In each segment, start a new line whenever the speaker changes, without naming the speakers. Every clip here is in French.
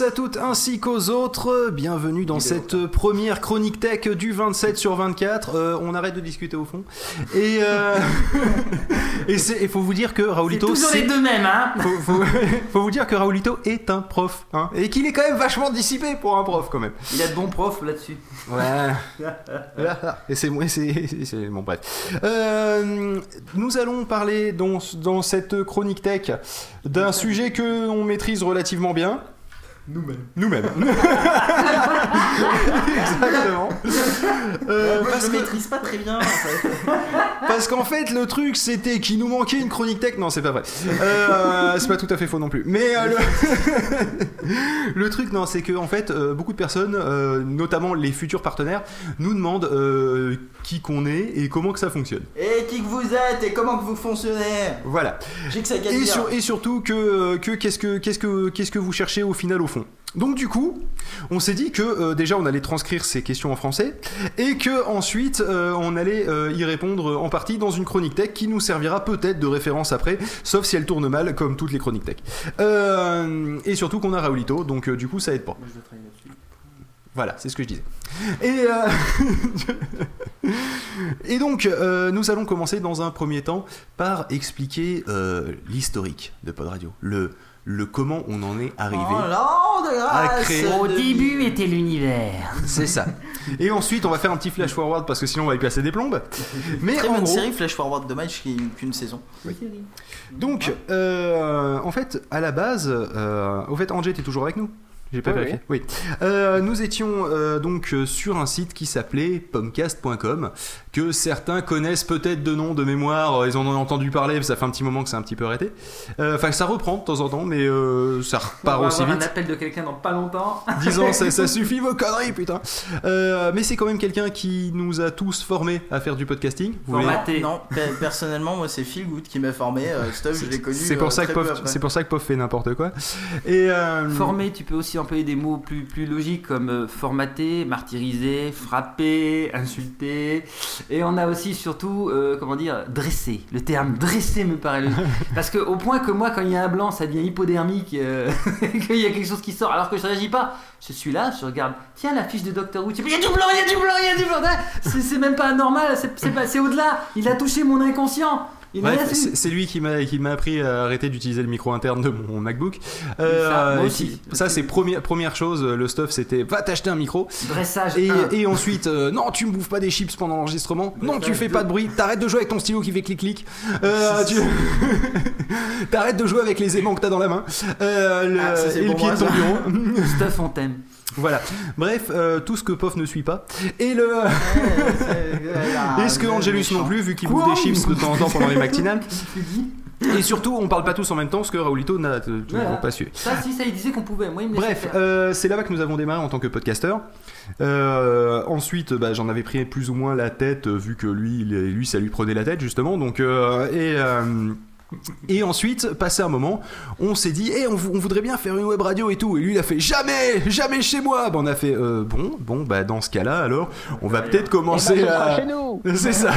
tous, à toutes ainsi qu'aux autres. Bienvenue dans cette première chronique tech du 27 sur 24. Euh, on arrête de discuter au fond. Et euh, et il faut vous dire que
C'est
Raoulito,
toujours les deux mêmes, hein
faut, faut- faut vous dire que Raoulito est un prof, hein, et qu'il est quand même vachement dissipé pour un prof quand même.
Il a de bons profs là-dessus.
Ouais. Et c'est moi, c'est c'est- bon bref. Euh, nous allons parler dans, dans cette chronique tech d'un sujet que on maîtrise relativement bien.
Nous-mêmes.
Nous-mêmes. Exactement. Euh,
Moi,
parce
je
que-
le maîtrise pas très bien, en fait.
Parce qu'en fait, le truc, c'était qu'il nous manquait une chronique tech. Non, c'est pas vrai. Euh, c'est pas tout à fait faux non plus. Mais euh, le... le truc, non, c'est que en fait, euh, beaucoup de personnes, euh, notamment les futurs partenaires, nous demandent euh, qui qu'on est et comment que ça fonctionne.
Et qui que vous êtes et comment que vous fonctionnez
Voilà.
J'ai que ça qu'à
Et,
dire.
sur- et surtout que, que qu'est-ce que qu'est-ce que qu'est-ce que vous cherchez au final au fond? Donc du coup, on s'est dit que euh, déjà on allait transcrire ces questions en français et que ensuite euh, on allait euh, y répondre en partie dans une chronique tech qui nous servira peut-être de référence après, sauf si elle tourne mal comme toutes les chroniques tech. Et surtout qu'on a Raoulito, donc du coup ça aide pas. Voilà, c'est ce que je disais. Et, euh, et donc, euh, nous allons commencer dans un premier temps par expliquer euh, l'historique de Pod Radio, le, le comment on en est arrivé.
Oh de
à créer-
Au début était l'univers.
C'est ça. Et ensuite, on va faire un petit flash forward parce que sinon on va y passer des plombes. Mais
Très
en
bonne
gros,
série, Flash Forward, dommage qu'il n'y ait qu'une saison.
donc, euh, en fait, à la base, euh, au fait, Angé, t'es toujours avec nous j'ai pas
Oui,
vérifié. Oui. Euh, nous étions euh, donc euh, sur un site qui s'appelait pomcast.com que certains connaissent peut-être de nom de mémoire. euh, Ils en ont entendu parler. Ça fait un petit moment que c'est un petit peu arrêté. Euh, Enfin, ça reprend de temps en temps, mais euh, ça
On
repart
va
aussi
avoir
vite.
un appel de quelqu'un dans pas longtemps.
Disons, ça, ça suffit vos conneries, putain. Euh, mais c'est quand même quelqu'un qui nous a tous formés à faire du podcasting. Vous voulez-.
Non, pe- personnellement, moi, c'est Phil Good qui m'a formé. Euh, Stuff, je l'ai connu.
C'est pour
euh,
ça que Pof, pour ça que Pof fait n'importe quoi. Et euh,
Former, tu peux aussi employer des mots plus, plus logiques comme euh, formater, martyriser, frapper, insulter. Et on a aussi surtout, euh, comment dire, dresser. Le terme dresser me paraît logique. Parce que au point que moi, quand il y a un blanc, ça devient hypodermique, euh, qu'il y a quelque chose qui sort alors que je réagis pas. Je suis là, je regarde, tiens la fiche de Doctor Who, il y a du blanc, il y a du blanc, il y a du blanc. C'est même pas pas- c'est au-delà. Il a touché mon inconscient.
Bref, c'est lui qui m'a qui m'a appris à arrêter d'utiliser le micro interne de mon MacBook. Euh,
Ça, aussi.
ça, c'est première première chose. Le stuff, c'était va t'acheter un micro.
Dressage
Et,
1.
et ensuite, euh, non, tu me bouffes pas des chips pendant l'enregistrement. Non, tu fais pas de bruit. T'arrêtes de jouer avec ton stylo qui fait clic clic. Euh, tu... T'arrêtes de jouer avec les aimants que t'as dans la main. Euh, le-
Ah, ça,
et le pied de ton bureau.
Stuff on t'aime.
Voilà. Bref, euh, tout ce que Pof ne suit pas. Et le.
Ouais, c'est-
Et ce que Angelus non plus, vu qu'il bouffe des chips de temps en temps pendant les matinales. Et surtout, on parle pas tous en même temps, ce que Raoulito n'a toujours
Voilà.
pas su.
Ça, si, ça, il disait qu'on pouvait. Moi, il me laissait
Bref, euh, c'est là-bas que nous avons démarré en tant que podcasteur. Euh, ensuite, bah, j'en avais pris plus ou moins la tête, vu que lui, lui, ça lui prenait la tête justement. Donc, et et ensuite, passé un moment, on s'est dit, eh, on, vou- on voudrait bien faire une web radio et tout. Et lui, il a fait, jamais, jamais chez moi. Bah, on a fait, euh, bon, bon, bah dans ce cas-là, alors, on va peut-être commencer
Eh ben,
à.
chez nous.
C'est ça.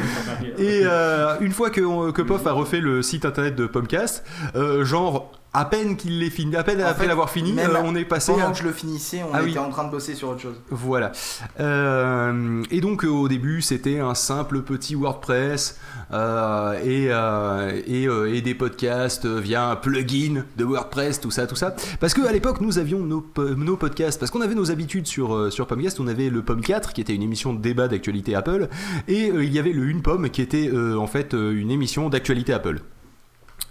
Et euh, une fois que, que Pof a refait le site internet de Pomcast, euh, genre à peine qu'il l'ait fini, à peine
En
après l'avoir fini,
même
euh, on est passé
Pendant
à...
que je le finissais, on
Ah
était
oui.
en train de bosser sur autre chose.
Voilà. Euh, et donc euh, au début c'était un simple petit WordPress euh, et, et, et des podcasts via un plugin de WordPress, tout ça, tout ça. Parce qu'à l'époque nous avions nos, po- nos podcasts, parce qu'on avait nos habitudes sur, sur Pomcast, on avait le Pom 4 qui était une émission de débat d'actualité Apple et il y avait le Une Pomme qui était en fait une émission d'actualité Apple.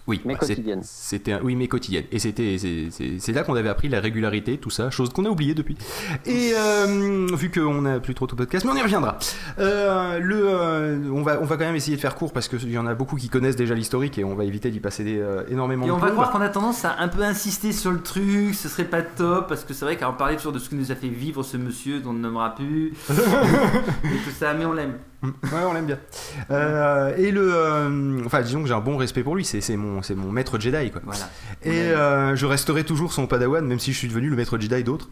Oui,
Mais
bah,
quotidienne.
C'était un- oui, mais quotidienne. Et c'était c'est- là qu'on avait appris la régularité, tout ça, chose qu'on a oublié depuis. Et euh, vu qu'on a plus trop de podcast, mais on y reviendra. Euh, le, euh, on va on va quand même essayer de faire court parce qu'il y en a beaucoup qui connaissent déjà l'historique et on va éviter d'y passer des, euh, énormément
Et
de
on va voir qu'on a tendance à un peu insister sur le truc, ce serait pas top, parce que c'est vrai qu'à en parler toujours de ce que nous a fait vivre ce monsieur dont on ne nommera plus, et tout ça, mais on l'aime.
Ouais, on l'aime bien. Euh, et le, euh, enfin, disons que j'ai un bon respect pour lui. C'est mon mon maître Jedi quoi.
Voilà.
Et euh, je resterai toujours son padawan, même si je suis devenu le maître Jedi d'autres,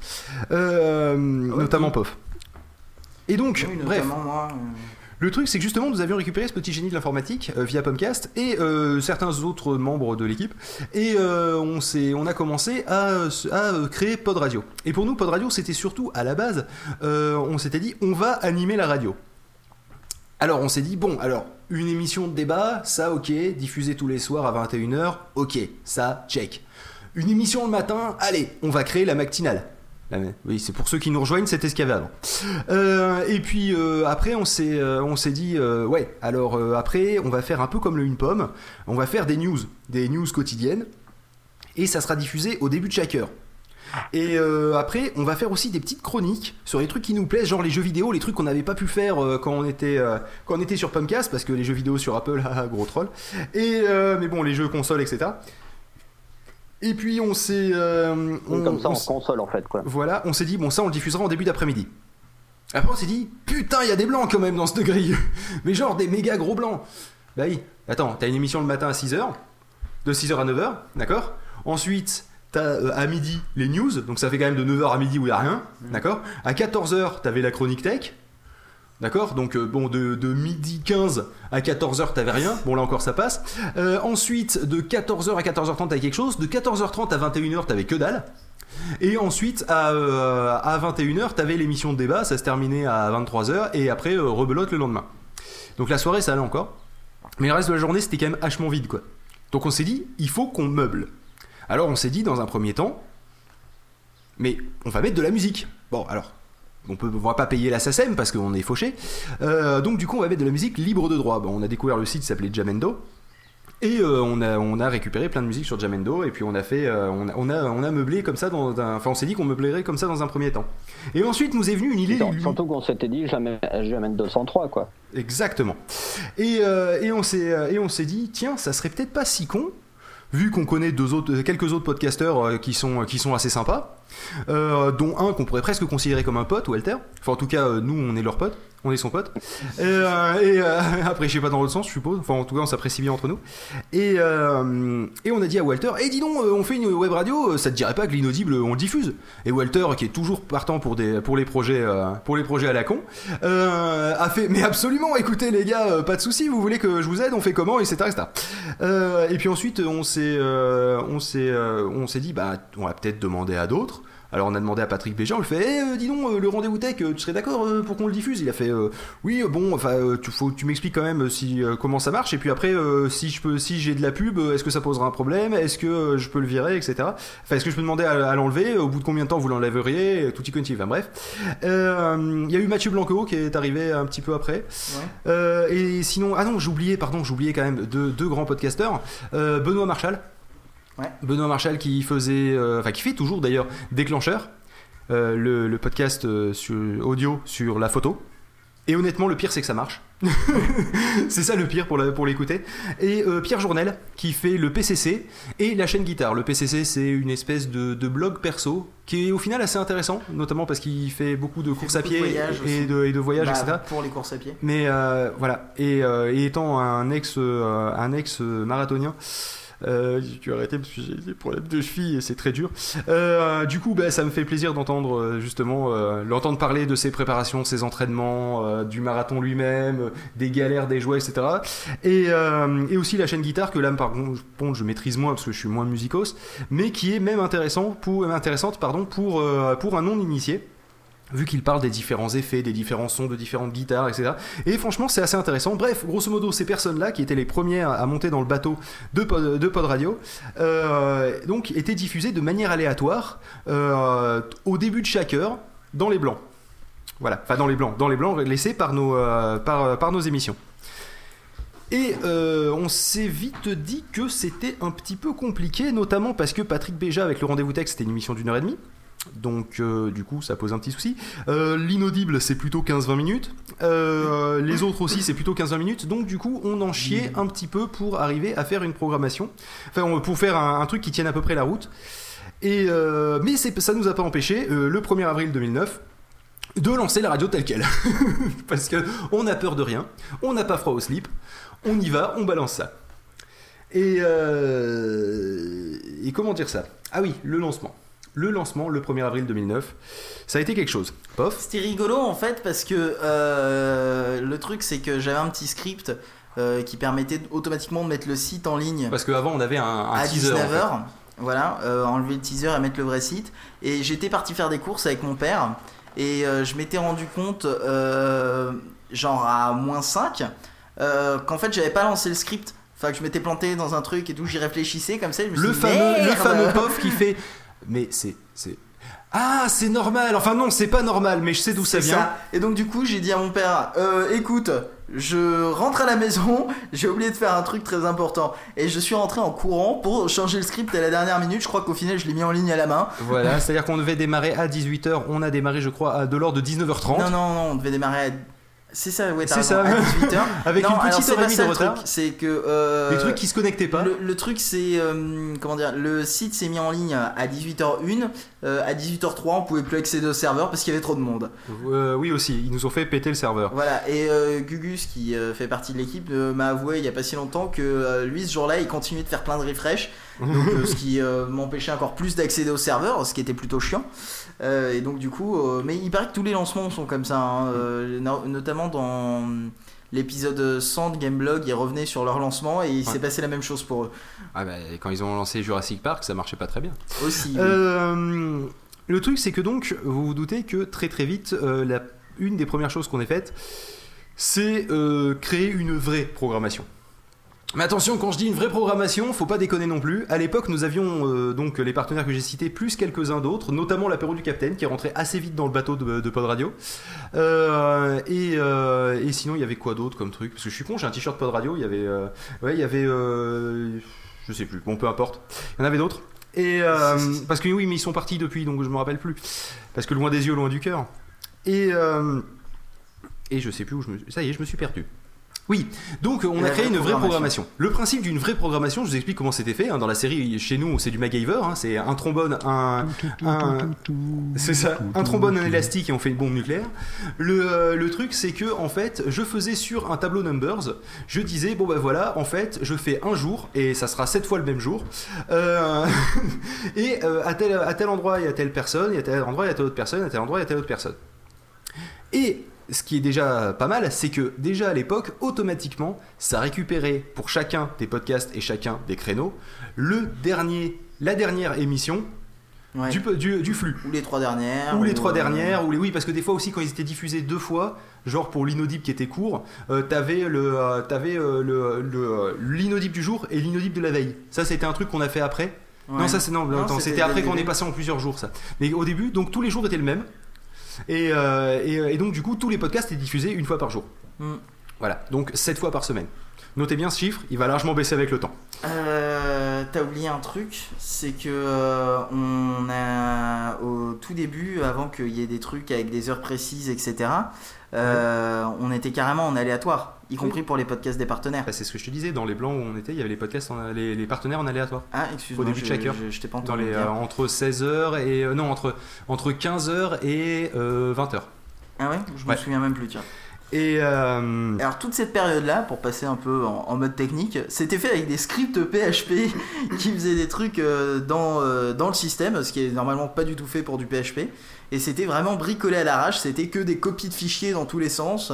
notamment Pof. Et donc,
Oui,
bref,
moi.
Le truc, c'est que justement, nous avions récupéré ce petit génie de l'informatique euh, via Pomcast et euh, certains autres membres de l'équipe, et euh, on, on a commencé à, à créer Pod Radio. Et pour nous, Pod Radio, c'était surtout à la base, on s'était dit, on va animer la radio. Alors on s'est dit, bon, alors une émission de débat, ça ok, diffusée tous les soirs à 21h, ok, ça check. Une émission le matin, allez, on va créer la matinale. Oui, c'est pour ceux qui nous rejoignent, c'était ce. Euh, et puis euh, après, on s'est, euh, on s'est dit, ouais, alors après, on va faire un peu comme le Une Pomme, on va faire des news, des news quotidiennes, et ça sera diffusé au début de chaque heure. Et euh, après, on va faire aussi des petites chroniques sur les trucs qui nous plaisent, genre les jeux vidéo, les trucs qu'on n'avait pas pu faire euh, quand on était euh, quand on était sur Pumpcast, parce que les jeux vidéo sur Apple, ah, gros troll. Et mais bon, les jeux consoles, etc. Et puis on s'est, on-
Comme ça
on
en console en fait quoi.
voilà, on s'est dit bon ça on le diffusera en début d'après-midi. Après on s'est dit putain il y a des blancs quand même dans cette grille, mais genre des méga gros blancs. Bah oui, attends, t'as une émission le matin à 6h, de 6h à 9h, d'accord? Ensuite, t'as euh, à midi les news, donc ça fait quand même de 9h à midi où il n'y a rien, d'accord? À 14h, t'avais la chronique tech, d'accord? Donc euh, bon, de, de midi 15 à 14h, t'avais rien, bon là encore ça passe. Euh, ensuite, de 14h à 14h30, t'avais quelque chose, de 14h30 à 21h, t'avais que dalle. Et ensuite, à, euh, à 21h, t'avais l'émission de débat, ça se terminait à 23h, et après, rebelote le lendemain. Donc la soirée, ça allait encore. Mais le reste de la journée, c'était quand même hachement vide, quoi. Donc on s'est dit, il faut qu'on meuble. Alors on s'est dit, dans un premier temps, mais on va mettre de la musique. Bon, alors, on on va pas payer la SACEM parce qu'on est fauché. Euh, donc du coup, on va mettre de la musique libre de droit. Bon, on a découvert le site qui s'appelait Jamendo. Et euh, on, a, on a récupéré plein de musique sur Jamendo et puis on a fait, euh, on, a, on, a, on a meublé comme ça dans un, enfin on s'est dit qu'on meublerait comme ça dans un premier temps. Et ensuite nous est venue une idée.
Surtout- qu'on s'était dit jamais 203 quoi.
Exactement. Et, euh, et on s'est et on s'est dit tiens ça serait peut-être pas si con vu qu'on connaît euh, quelques autres podcasteurs euh, qui sont qui sont assez sympas, euh, dont un qu'on pourrait presque considérer comme un pote, Walter. Enfin en tout cas euh, nous on est leur pote, on est son pote. Et, euh, après je sais pas dans l'autre sens je suppose. Enfin en tout cas on s'apprécie bien entre nous. Et et on a dit à Walter, et dis donc on fait une web radio, ça te dirait pas que l'inaudible on le diffuse? Et Walter qui est toujours partant pour des pour les projets pour les projets à la con a fait mais absolument écoutez les gars pas de souci vous voulez que je vous aide on fait comment? etc etc et puis ensuite on s'est on s'est dit bah on va peut-être demander à d'autres alors on a demandé à Patrick Béja, on lui fait Eh, euh, dis donc euh, le rendez-vous tech, euh, tu serais d'accord euh, pour qu'on le diffuse? Il a fait oui bon enfin tu faut tu m'expliques quand même si comment ça marche et puis après si je peux si j'ai de la pub est-ce que ça posera un problème? Est-ce que je peux le virer etc. Enfin est-ce que je peux demander à, à l'enlever? Au bout de combien de temps vous l'enlèveriez? Tout y continue. Enfin bref. Il y a eu Mathieu Blanco qui est arrivé un petit peu après.
Ouais.
Et sinon, ah non, j'oubliais, pardon, j'oubliais quand même deux, deux grands podcasteurs. Benoît Marchal.
Ouais.
Benoît Marchal qui faisait, euh, enfin qui fait toujours d'ailleurs Déclencheur, euh, le, le podcast euh, sur, audio sur la photo. Et honnêtement, le pire c'est que ça marche. c'est ça le pire pour la- pour l'écouter. Et Pierre Journel qui fait le PCC et la chaîne guitare. Le PCC c'est une espèce de, de blog perso qui est au final assez intéressant, notamment parce qu'il fait beaucoup de courses à
de
pied
voyages
et de, et de voyages,
Bah,
etc.
Pour les courses à pied.
Mais voilà, et, et étant un ex, un ex marathonien, euh, j'ai dû arrêter parce que j'ai des problèmes de cheville et c'est très dur. Euh, du coup, bah, ça me fait plaisir d'entendre euh, justement euh, l'entendre parler de ses préparations, ses entraînements, euh, du marathon lui-même, des galères, des joies, etc. Et, aussi la chaîne guitare que là, par contre, je maîtrise moins parce que je suis moins musicos, mais qui est même intéressant pour, intéressante pardon, pour, pour un non-initié vu qu'il parle des différents effets, des différents sons de différentes guitares, etc. Et franchement, c'est assez intéressant. Bref, grosso modo, ces personnes-là, qui étaient les premières à monter dans le bateau de Pod, Radio, euh, donc étaient diffusées de manière aléatoire euh, au début de chaque heure dans les blancs. Voilà, enfin dans les blancs, dans les blancs laissés par nos, euh, par, nos émissions. Et on s'est vite dit que c'était un petit peu compliqué, notamment parce que Patrick Béja avec le rendez-vous texte, c'était une émission d'une heure et demie. Donc euh, du coup ça pose un petit souci. Euh, L'inaudible c'est plutôt 15-20 minutes. Euh, les autres aussi c'est plutôt 15-20 minutes. Donc du coup on en chiait un petit peu pour arriver à faire une programmation. Enfin pour faire un, truc qui tienne à peu près la route. Et mais ça nous a pas empêché le 1er avril 2009 de lancer la radio telle quelle. Parce que on a peur de rien, on n'a pas froid au slip, on y va, on balance ça. Et comment dire ça? Ah oui, le lancement. Le lancement le 1er avril 2009. Ça a été quelque chose. Pof
C'était rigolo en fait parce que euh, le truc c'est que j'avais un petit script euh, qui permettait automatiquement de mettre le site en ligne
Parce qu'avant, on avait un, un
à
teaser. en
19h. Voilà, euh, enlever le teaser et mettre le vrai site. Et j'étais parti faire des courses avec mon père et je m'étais rendu compte, genre à moins 5, euh, qu'en fait j'avais pas lancé le script. Enfin, que je m'étais planté dans un truc et tout, j'y réfléchissais comme ça. je me suis
Le
dit,
fameux, le fameux pof qui fait. Mais c'est. c'est... Ah, c'est normal. Enfin, non, c'est pas normal, mais je sais d'où ça vient.
Et donc du coup, j'ai dit à mon père, euh, écoute, je rentre à la maison, j'ai oublié de faire un truc très important. Et je suis rentré en courant pour changer le script à la dernière minute. Je crois qu'au final, je l'ai mis en ligne à la main.
Voilà, c'est-à-dire qu'on devait démarrer à 18h. On a démarré, je crois, à de l'ordre de 19h30.
Non, non, non, on devait démarrer à... C'est ça, ouais,
C'est ça.
à 18h.
Avec
non,
une petite heure et demie de retard.
C'est que... euh,
Des trucs qui se connectaient pas.
Le, le truc, c'est. euh, comment dire Le site s'est mis en ligne à 18h01. euh, à 18h03, on pouvait plus accéder au serveur parce qu'il y avait trop de monde.
Euh, oui, aussi. Ils nous ont fait péter le serveur.
Voilà, et euh, Gugus, qui euh, fait partie de l'équipe, euh, m'a avoué il y a pas si longtemps que euh, lui, ce jour-là, il continuait de faire plein de refresh. donc, euh, ce qui euh, m'empêchait encore plus d'accéder au serveur, ce qui était plutôt chiant. Euh, et donc, du coup, euh, mais il paraît que tous les lancements sont comme ça, hein, euh, no- notamment dans l'épisode 100 de Gameblog, ils revenaient sur leur lancement et il s'est
Ouais.
passé la même chose pour eux
Ah bah, quand ils ont lancé Jurassic Park, ça marchait pas très bien.
aussi. oui.
Euh, le truc, c'est que donc, vous vous doutez que très très vite, euh, la, une des premières choses qu'on ait faites, c'est euh, créer une vraie programmation. Mais attention, quand je dis une vraie programmation, faut pas déconner non plus. À l'époque, nous avions euh, donc les partenaires que j'ai cités, plus quelques-uns d'autres, notamment l'apéro du Capitaine, qui est rentré assez vite dans le bateau de, de Pod Radio. Euh, et, euh, et sinon, il y avait quoi d'autre comme truc? Parce que je suis con, j'ai un t-shirt Pod Radio. Il y avait, ouais, il y avait, je sais plus. Bon, peu importe. Il y en avait d'autres. Et parce que oui, mais ils sont partis depuis, donc je me rappelle plus. Parce que loin des yeux, loin du cœur. Et et je sais plus où je me. Ça y est, je me suis perdu. Oui, donc on a créé une vraie
programmation.
Le principe d'une vraie programmation, je vous explique comment c'était fait. hein. Dans la série, chez nous, c'est du MacGyver. hein. C'est un trombone, un, un- c'est ça, un trombone, un élastique et on fait une bombe nucléaire. Le, euh, le truc, c'est que en fait, je faisais sur un tableau numbers, je disais bon ben voilà, en fait, je fais un jour et ça sera sept fois le même jour. Euh, et euh, à tel à tel endroit il y a telle personne, et à tel endroit il y a telle autre personne, à tel endroit il y a telle autre personne. Et ce qui est déjà pas mal, c'est que déjà à l'époque, automatiquement, ça récupérait pour chacun des podcasts et chacun des créneaux le dernier, la dernière émission
Ouais.
du, du, du flux.
Ou les trois dernières.
Ou les
ou,
trois
euh,
dernières, ou les oui, parce que des fois aussi quand ils étaient diffusés deux fois, genre pour l'inaudible qui était court, euh, t'avais le, euh, t'avais euh, le, le, l'inaudible du jour et l'inaudible de la veille. Ça c'était un truc qu'on a fait après.
ouais.
Non, ça c'est non,
c'était
après qu'on est passé en plusieurs jours ça. Mais au début, donc tous les jours étaient le même. Et, euh, et, et donc du coup tous les podcasts étaient diffusés une fois par jour.
Mm.
Voilà, donc 7 fois par semaine. Notez bien ce chiffre, il va largement baisser avec le temps.
Euh, T'as oublié un truc, c'est que euh, on a au tout début, avant qu'il y ait des trucs avec des heures précises, etc. euh, on était carrément en aléatoire, y compris pour les podcasts des partenaires.
Bah, c'est ce que je te disais, dans les blancs où on était, il y avait les podcasts, en- les, les partenaires en aléatoire.
Ah, excuse-moi,
Au début de chaque heure.
je, je t'ai pas
Dans les, euh, entre 16h et. euh, non, entre, entre 15h et euh, 20h.
Ah ouais, je
Ouais.
me souviens même plus. Tiens.
Et. euh,
Alors toute cette période-là, pour passer un peu en, en mode technique, c'était fait avec des scripts PHP qui faisaient des trucs dans, dans le système, ce qui est normalement pas du tout fait pour du PHP. Et c'était vraiment bricolé à l'arrache, c'était que des copies de fichiers dans tous les sens,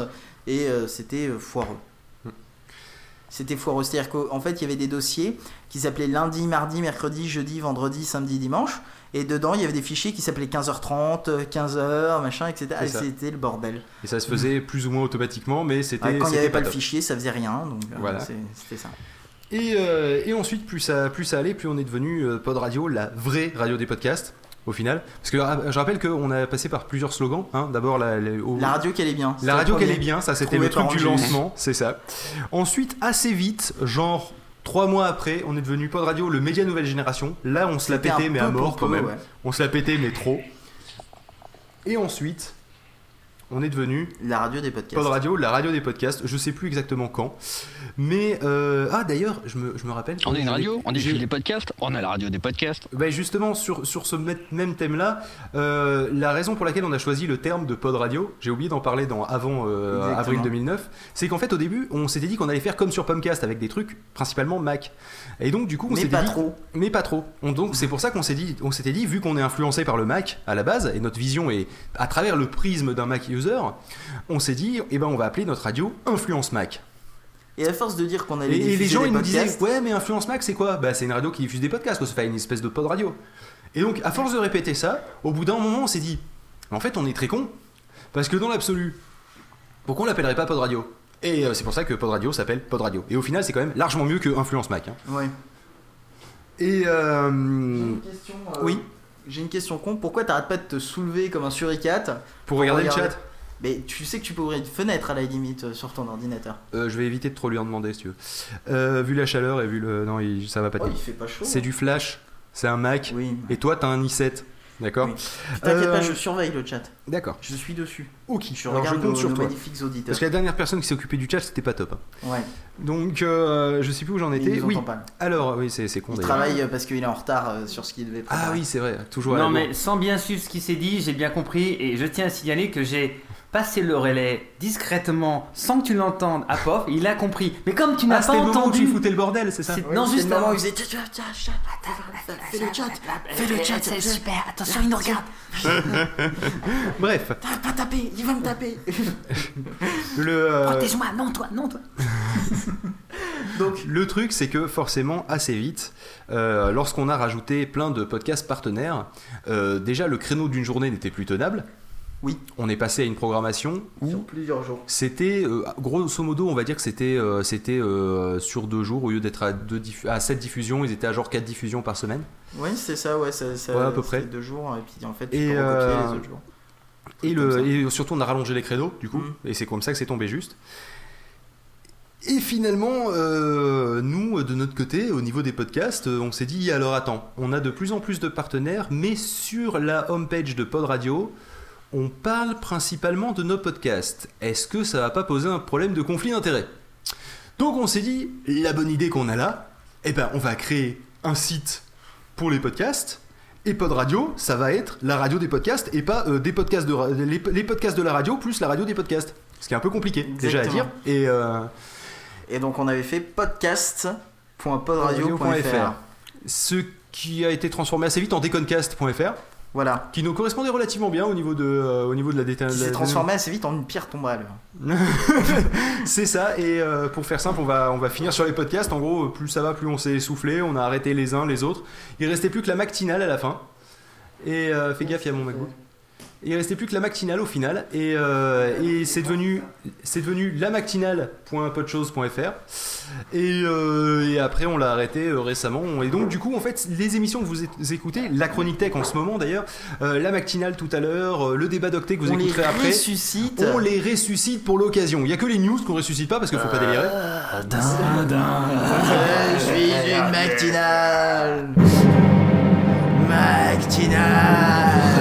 et euh, c'était euh, foireux.
Mm.
C'était foireux, c'est-à-dire qu'en fait il y avait des dossiers qui s'appelaient lundi, mardi, mercredi, jeudi, vendredi, samedi, dimanche, et dedans il y avait des fichiers qui s'appelaient 15h30, 15h, machin, etc. Et c'était le bordel.
et ça se faisait plus ou moins automatiquement, mais c'était.
Ouais, quand il n'y avait pas, le
top.
fichier, ça faisait rien, donc euh,
Voilà.
c'était ça.
Et, euh, et ensuite, plus ça, plus ça allait, plus on est devenu euh, Pod Radio, la vraie radio des podcasts, au final. Parce que euh, je rappelle qu'on a passé par plusieurs slogans. hein. D'abord, la, la- au-
La radio qu'elle est bien.
la radio qu'elle est bien, ça c'était le truc du lancement, c'est ça. Ensuite, assez vite, genre trois mois après, on est devenu Pod Radio, le média nouvelle génération. Là, on se l'a pété, mais à mort quand même.
ouais.
On se l'a pété, mais trop. Et ensuite, on est devenu
La radio des podcasts.
Pod Radio, la radio des podcasts. Je sais plus exactement quand, mais euh, ah d'ailleurs, je me, je me rappelle.
On est une radio, on diffuse
j'ai-
des podcasts, on a la radio des podcasts.
bah, justement, sur, sur ce même thème-là, euh, la raison pour laquelle on a choisi le terme de pod radio, j'ai oublié d'en parler dans, avant euh, avril 2009, c'est qu'en fait au début, on s'était dit qu'on allait faire comme sur Pomcast avec des trucs principalement Mac. Et donc du coup, on
Mais
s'était
pas
dit,
trop.
mais pas trop. On- donc c'est pour ça qu'on s'est dit, on s'était dit, vu qu'on est influencé par le Mac à la base et notre vision est à travers le prisme d'un Mac user, on s'est dit, eh ben on va appeler notre radio Influence Mac.
Et à force de dire qu'on allait
Et, et les gens
des
ils nous disaient ouais mais Influence Mac c'est quoi? Bah c'est une radio qui diffuse des podcasts, quoi. ça fait une espèce de pod radio. Et donc à force de répéter ça, au bout d'un moment on s'est dit en fait on est très con parce que dans l'absolu pourquoi on l'appellerait pas pod radio? Et euh, c'est pour ça que pod radio s'appelle pod radio. Et au final c'est quand même largement mieux que Influence Mac. hein.
Ouais.
Et euh,
J'ai une question, euh,
oui
J'ai une question con. Pourquoi t'arrêtes pas de te soulever comme un suricate
pour regarder le chat,
Mais tu sais que tu peux ouvrir une fenêtre à la limite euh, sur ton ordinateur.
euh, je vais éviter de trop lui en demander si tu veux. Euh, vu la chaleur et vu le non il- ça va pas.
Oh, il fait pas chaud.
c'est du flash, c'est un Mac.
Oui.
Et toi t'as un i7, d'accord
Oui. T'inquiète
Euh,
pas, je surveille le chat.
D'accord.
Je suis dessus.
Ok.
Je
Alors je
regarde
compte
nos,
sur
nos
toi.
magnifiques auditeurs.
Parce que la dernière personne qui s'est occupée du chat, c'était pas top. hein.
Ouais.
Donc, euh, je sais plus où j'en étais. Oui.
pas.
Alors, oui, c'est c'est con
Il travaille parce qu'il est en retard euh, sur ce qu'il devait préparer.
Ah oui, c'est vrai. Toujours.
Non mais sans bien suivre ce qui s'est dit, j'ai bien compris et je tiens à signaler que j'ai passé le relais discrètement sans que tu l'entendes à Pof. Il a compris. Mais comme tu
Ah,
n'as
c'était
pas
le moment où
entendu,
tu foutais le bordel, c'est ça
non juste avant.
il faisait fais le chat. Fais le chat.
C'est super. Attention, il nous regarde.
Bref,
Ah, pas taper, il va me taper.
le, euh,
Protège-moi. Non toi, non toi.
Donc,
le truc, c'est que forcément, assez vite, euh, lorsqu'on a rajouté plein de podcasts partenaires, euh, déjà le créneau d'une journée n'était plus tenable.
Oui.
On est passé à une programmation où
sur plusieurs jours.
C'était, euh, grosso modo, on va dire que c'était euh, c'était euh, sur deux jours, au lieu d'être à, deux à 7 diffusions, ils étaient à genre 4 diffusions par semaine.
Oui, c'est ça, ouais. Ça, ça,
Ouais, à peu près.
deux jours, et puis en fait, tu
Et,
peux recopier les autres jours.
Et, le, et surtout, on a rallongé les créneaux, du coup,
Mhm.
et c'est comme ça que c'est tombé juste. Et finalement, euh, nous, de notre côté, au niveau des podcasts, on s'est dit, alors attends, on a de plus en plus de partenaires, mais sur la homepage de Pod Radio, on parle principalement de nos podcasts. Est-ce que ça va pas poser un problème de conflit d'intérêts? Donc on s'est dit, la bonne idée qu'on a là, eh ben on va créer un site pour les podcasts. Et Pod Radio, ça va être la radio des podcasts et pas euh, des podcasts de les, les podcasts de la radio plus la radio des podcasts. Ce qui est un peu compliqué déjà à dire. Et euh,
Et donc, on avait fait podcast.podradio.fr.
ce qui a été transformé assez vite en deconcast.fr,
Voilà.
qui nous correspondait relativement bien au niveau de, euh, au niveau de la déta-
Qui s'est transformé assez vite en une pierre tombale.
C'est ça, et euh, pour faire simple, on va, on va finir sur les podcasts. En gros, plus ça va, plus on s'est essoufflé, on a arrêté les uns, les autres. Il restait plus que la matinale à la fin. Et euh, fais gaffe, il y a mon MacBook. Il restait plus que la matinale au final, et, euh, et c'est devenu, c'est devenu lamatinale.podchose.fr. Et, euh, et après, on l'a arrêté euh, récemment. Et donc, du coup, en fait, les émissions que vous écoutez, la chronique tech en ce moment d'ailleurs, euh, la matinale tout à l'heure, euh, le débat d'octet que vous
on les
écouterez après.
ressuscite.
On les ressuscite pour l'occasion. Il y a que les news qu'on ressuscite pas parce qu'il faut pas délirer.
Je suis une matinale. Matinale.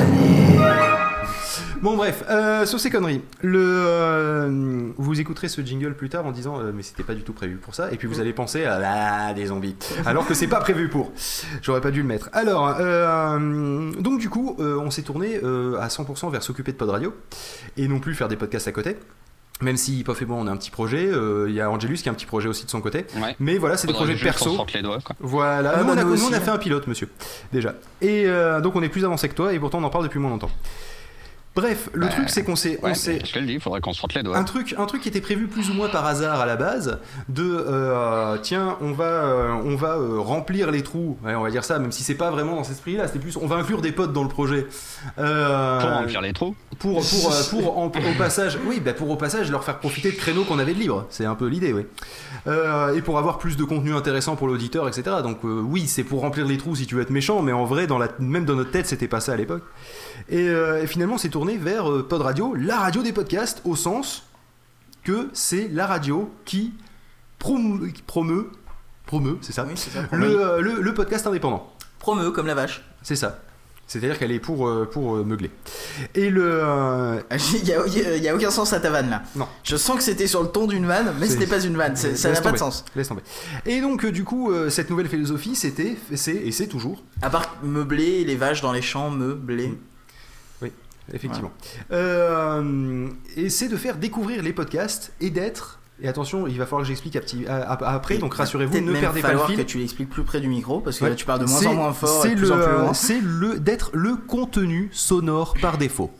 Bon bref, euh, sur ces conneries, le, euh, vous écouterez ce jingle plus tard en disant euh, mais c'était pas du tout prévu pour ça et puis vous allez penser à ah, des zombies alors que c'est pas prévu pour. J'aurais pas dû le mettre. Alors euh, donc du coup euh, on s'est tourné euh, à 100% vers s'occuper de Pod Radio et non plus faire des podcasts à côté. Même si Pof et moi on a un petit projet, euh, il y a Angelus qui a un petit projet aussi de son côté.
Ouais.
Mais voilà, c'est des projets perso.
les doigts, quoi.
Voilà,
Ah,
nous,
bah,
on a,
nous
nous, on a
aussi,
fait un pilote, monsieur, déjà. Et euh, donc on est plus avancé que toi, et pourtant on en parle depuis moins longtemps. Bref, le truc c'est qu'on s'est,
Ouais, je te le dis, il faudrait qu'on se frotte les doigts.
un truc, un truc qui était prévu plus ou moins par hasard à la base, de euh, tiens, on va, euh, on va euh, remplir les trous, ouais, on va dire ça, même si c'est pas vraiment dans cet esprit-là, c'était plus, on va inclure des potes dans le projet.
Pour remplir les trous.
pour, pour, pour en- au passage, oui, bah pour au passage leur faire profiter de créneaux qu'on avait de libre. C'est un peu l'idée, oui. Et pour avoir plus de contenu intéressant pour l'auditeur, etc. Donc oui, c'est pour remplir les trous si tu veux être méchant, mais en vrai, dans la, même dans notre tête, c'était pas ça à l'époque. Et, et finalement, c'est tourné vers euh, Pod Radio, la radio des podcasts, au sens que c'est la radio qui promeut, promeut, promeut, c'est ça,
Oui, c'est ça.
le, euh, le, le podcast indépendant.
Promeux comme la vache.
C'est ça. C'est-à-dire qu'elle est pour, euh, pour meugler. Et le.
Il y a, aucun sens à ta vanne là.
Non.
Je sens que c'était sur le ton d'une vanne, mais ce n'est pas une vanne. Ça n'a pas de sens.
Laisse tomber. Et donc, du coup, cette nouvelle philosophie, c'était, et c'est toujours,
À part meubler les vaches dans les champs, meubler.
Effectivement. Euh, et c'est de faire découvrir les podcasts et d'être. Et attention, il va falloir que j'explique après, donc rassurez-vous, ne perdez pas le
falloir
fil.
que tu l'expliques plus près du micro parce que
Ouais.
là tu parles de moins en moins fort et
c'est
de plus en
le-
plus loin.
C'est le d'être le contenu sonore par défaut.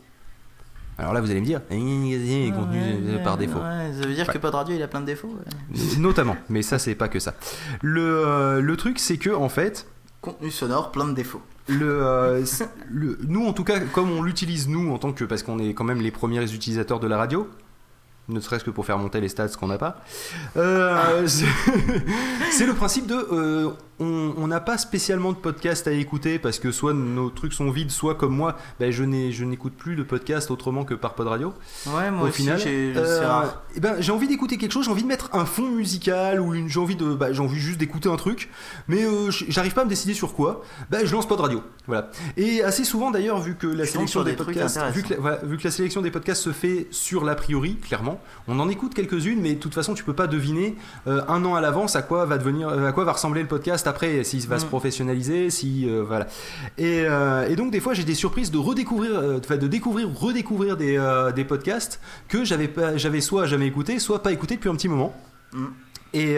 Alors là, vous allez me dire, contenu
Ouais,
euh, par défaut.
ouais, ça veut dire
Ouais.
que Pod Radio il a plein de défauts.
Notamment, mais ça, c'est pas que ça. Le, euh, le truc, c'est que en fait,
Contenu sonore, plein de défauts.
Euh, nous, en tout cas, comme on l'utilise nous en tant que, parce qu'on est quand même les premiers utilisateurs de la radio. Ne serait-ce que pour faire monter les stats qu'on n'a pas. Euh, c'est c'est le principe de. On n'a pas spécialement de podcast à écouter parce que soit nos trucs sont vides, soit comme moi, ben, je n'écoute plus de podcast autrement que par Pod Radio.
Ouais, moi
au
aussi,
final,
j'ai-
euh, eh ben, j'ai envie d'écouter quelque chose, j'ai envie de mettre un fond musical ou une, j'ai envie de, bah, j'ai envie juste d'écouter un truc, mais euh, j'arrive pas à me décider sur quoi. Bah, je lance de radio, voilà. Et assez souvent d'ailleurs, vu que la sélection des, podcasts, vu que, la, voilà, vu que la sélection des podcasts se fait sur l'a priori, clairement, on en écoute quelques-unes, mais de toute façon, tu peux pas deviner euh, un an à l'avance à quoi va devenir, à quoi va ressembler le podcast après, s'il va se
Mm.
professionnaliser, si euh, voilà. Et, euh, et donc des fois j'ai des surprises de redécouvrir, euh, de découvrir, redécouvrir des, des podcasts que j'avais pas, j'avais soit jamais écouté, soit pas écouté depuis un petit moment.
Mm.
Et,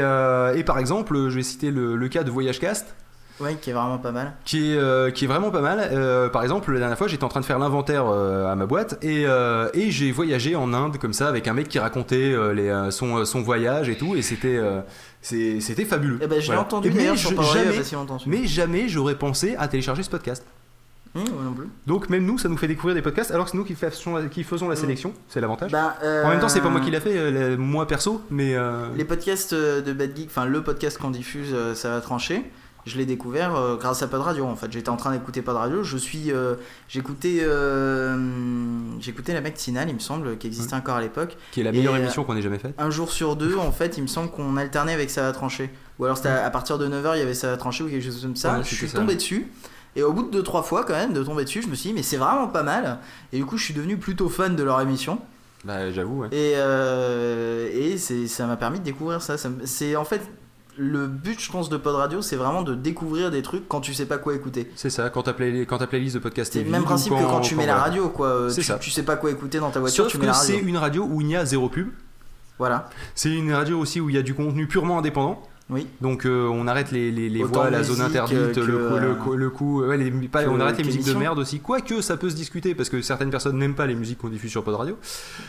et par exemple, je vais citer le, le cas de Voyage Cast,
Ouais, qui est vraiment pas mal.
qui est, euh, qui est vraiment pas mal. Euh, par exemple, la dernière fois, j'étais en train de faire l'inventaire euh, à ma boîte et, et j'ai voyagé en Inde comme ça avec un mec qui racontait les, son, son voyage et tout, et c'était c'était fabuleux.
Eh ben, je l'ai
Voilà.
entendu
mais je-
a
jamais,
si
mais j'aurais pensé à télécharger ce podcast.
Non plus.
Donc même nous, ça nous fait découvrir des podcasts, alors que c'est nous qui faisons la, qui faisons la
Mm.
sélection, c'est l'avantage.
Bah,
en même temps, c'est pas moi
euh,
qui l'a fait, euh, moi perso, mais euh,
Les podcasts euh, de Bad Geek, enfin le podcast qu'on diffuse, euh, ça va trancher. Je l'ai découvert euh, grâce à Pod Radio en fait. J'étais en train d'écouter Pod Radio. Je suis, euh, j'écoutais, euh, j'écoutais la matinale, il me semble, qui existait encore à l'époque.
qui est la meilleure
et,
émission qu'on ait jamais faite.
Un jour sur deux, en fait, il me semble qu'on alternait avec Ça va trancher. Ou alors c'était à, à partir de 9h, il y avait Ça va trancher ou quelque chose comme ça.
Ouais,
je suis
ça.
tombé dessus. Et au bout de 2-3 fois, quand même, de tomber dessus, je me suis dit, mais c'est vraiment pas mal. Et du coup, je suis devenu plutôt fan de leur émission.
Bah j'avoue, ouais.
Et, et ça m'a permis de découvrir ça. Ça C'est en fait le but, je pense, de Pod Radio, c'est vraiment de découvrir des trucs quand tu sais pas quoi écouter.
C'est ça, quand ta, play, quand ta playlist de podcast est
C'est le
vide
même principe que quand tu mets la radio, quoi. Euh,
C'est
tu,
ça.
tu sais pas quoi écouter dans ta voiture,
Sauf
tu mets
que
la
c'est
radio.
une radio où il y a zéro pub.
Voilà.
C'est une radio aussi où il y a du contenu purement indépendant.
Oui.
Donc euh, on arrête les, les, les voix, la zone interdite,
euh,
le, le,
euh,
coup- le coup, ouais, les- pas-
que-
on arrête les musiques de merde aussi. Quoique ça peut se discuter parce que certaines personnes n'aiment pas les musiques qu'on diffuse sur Pod Radio.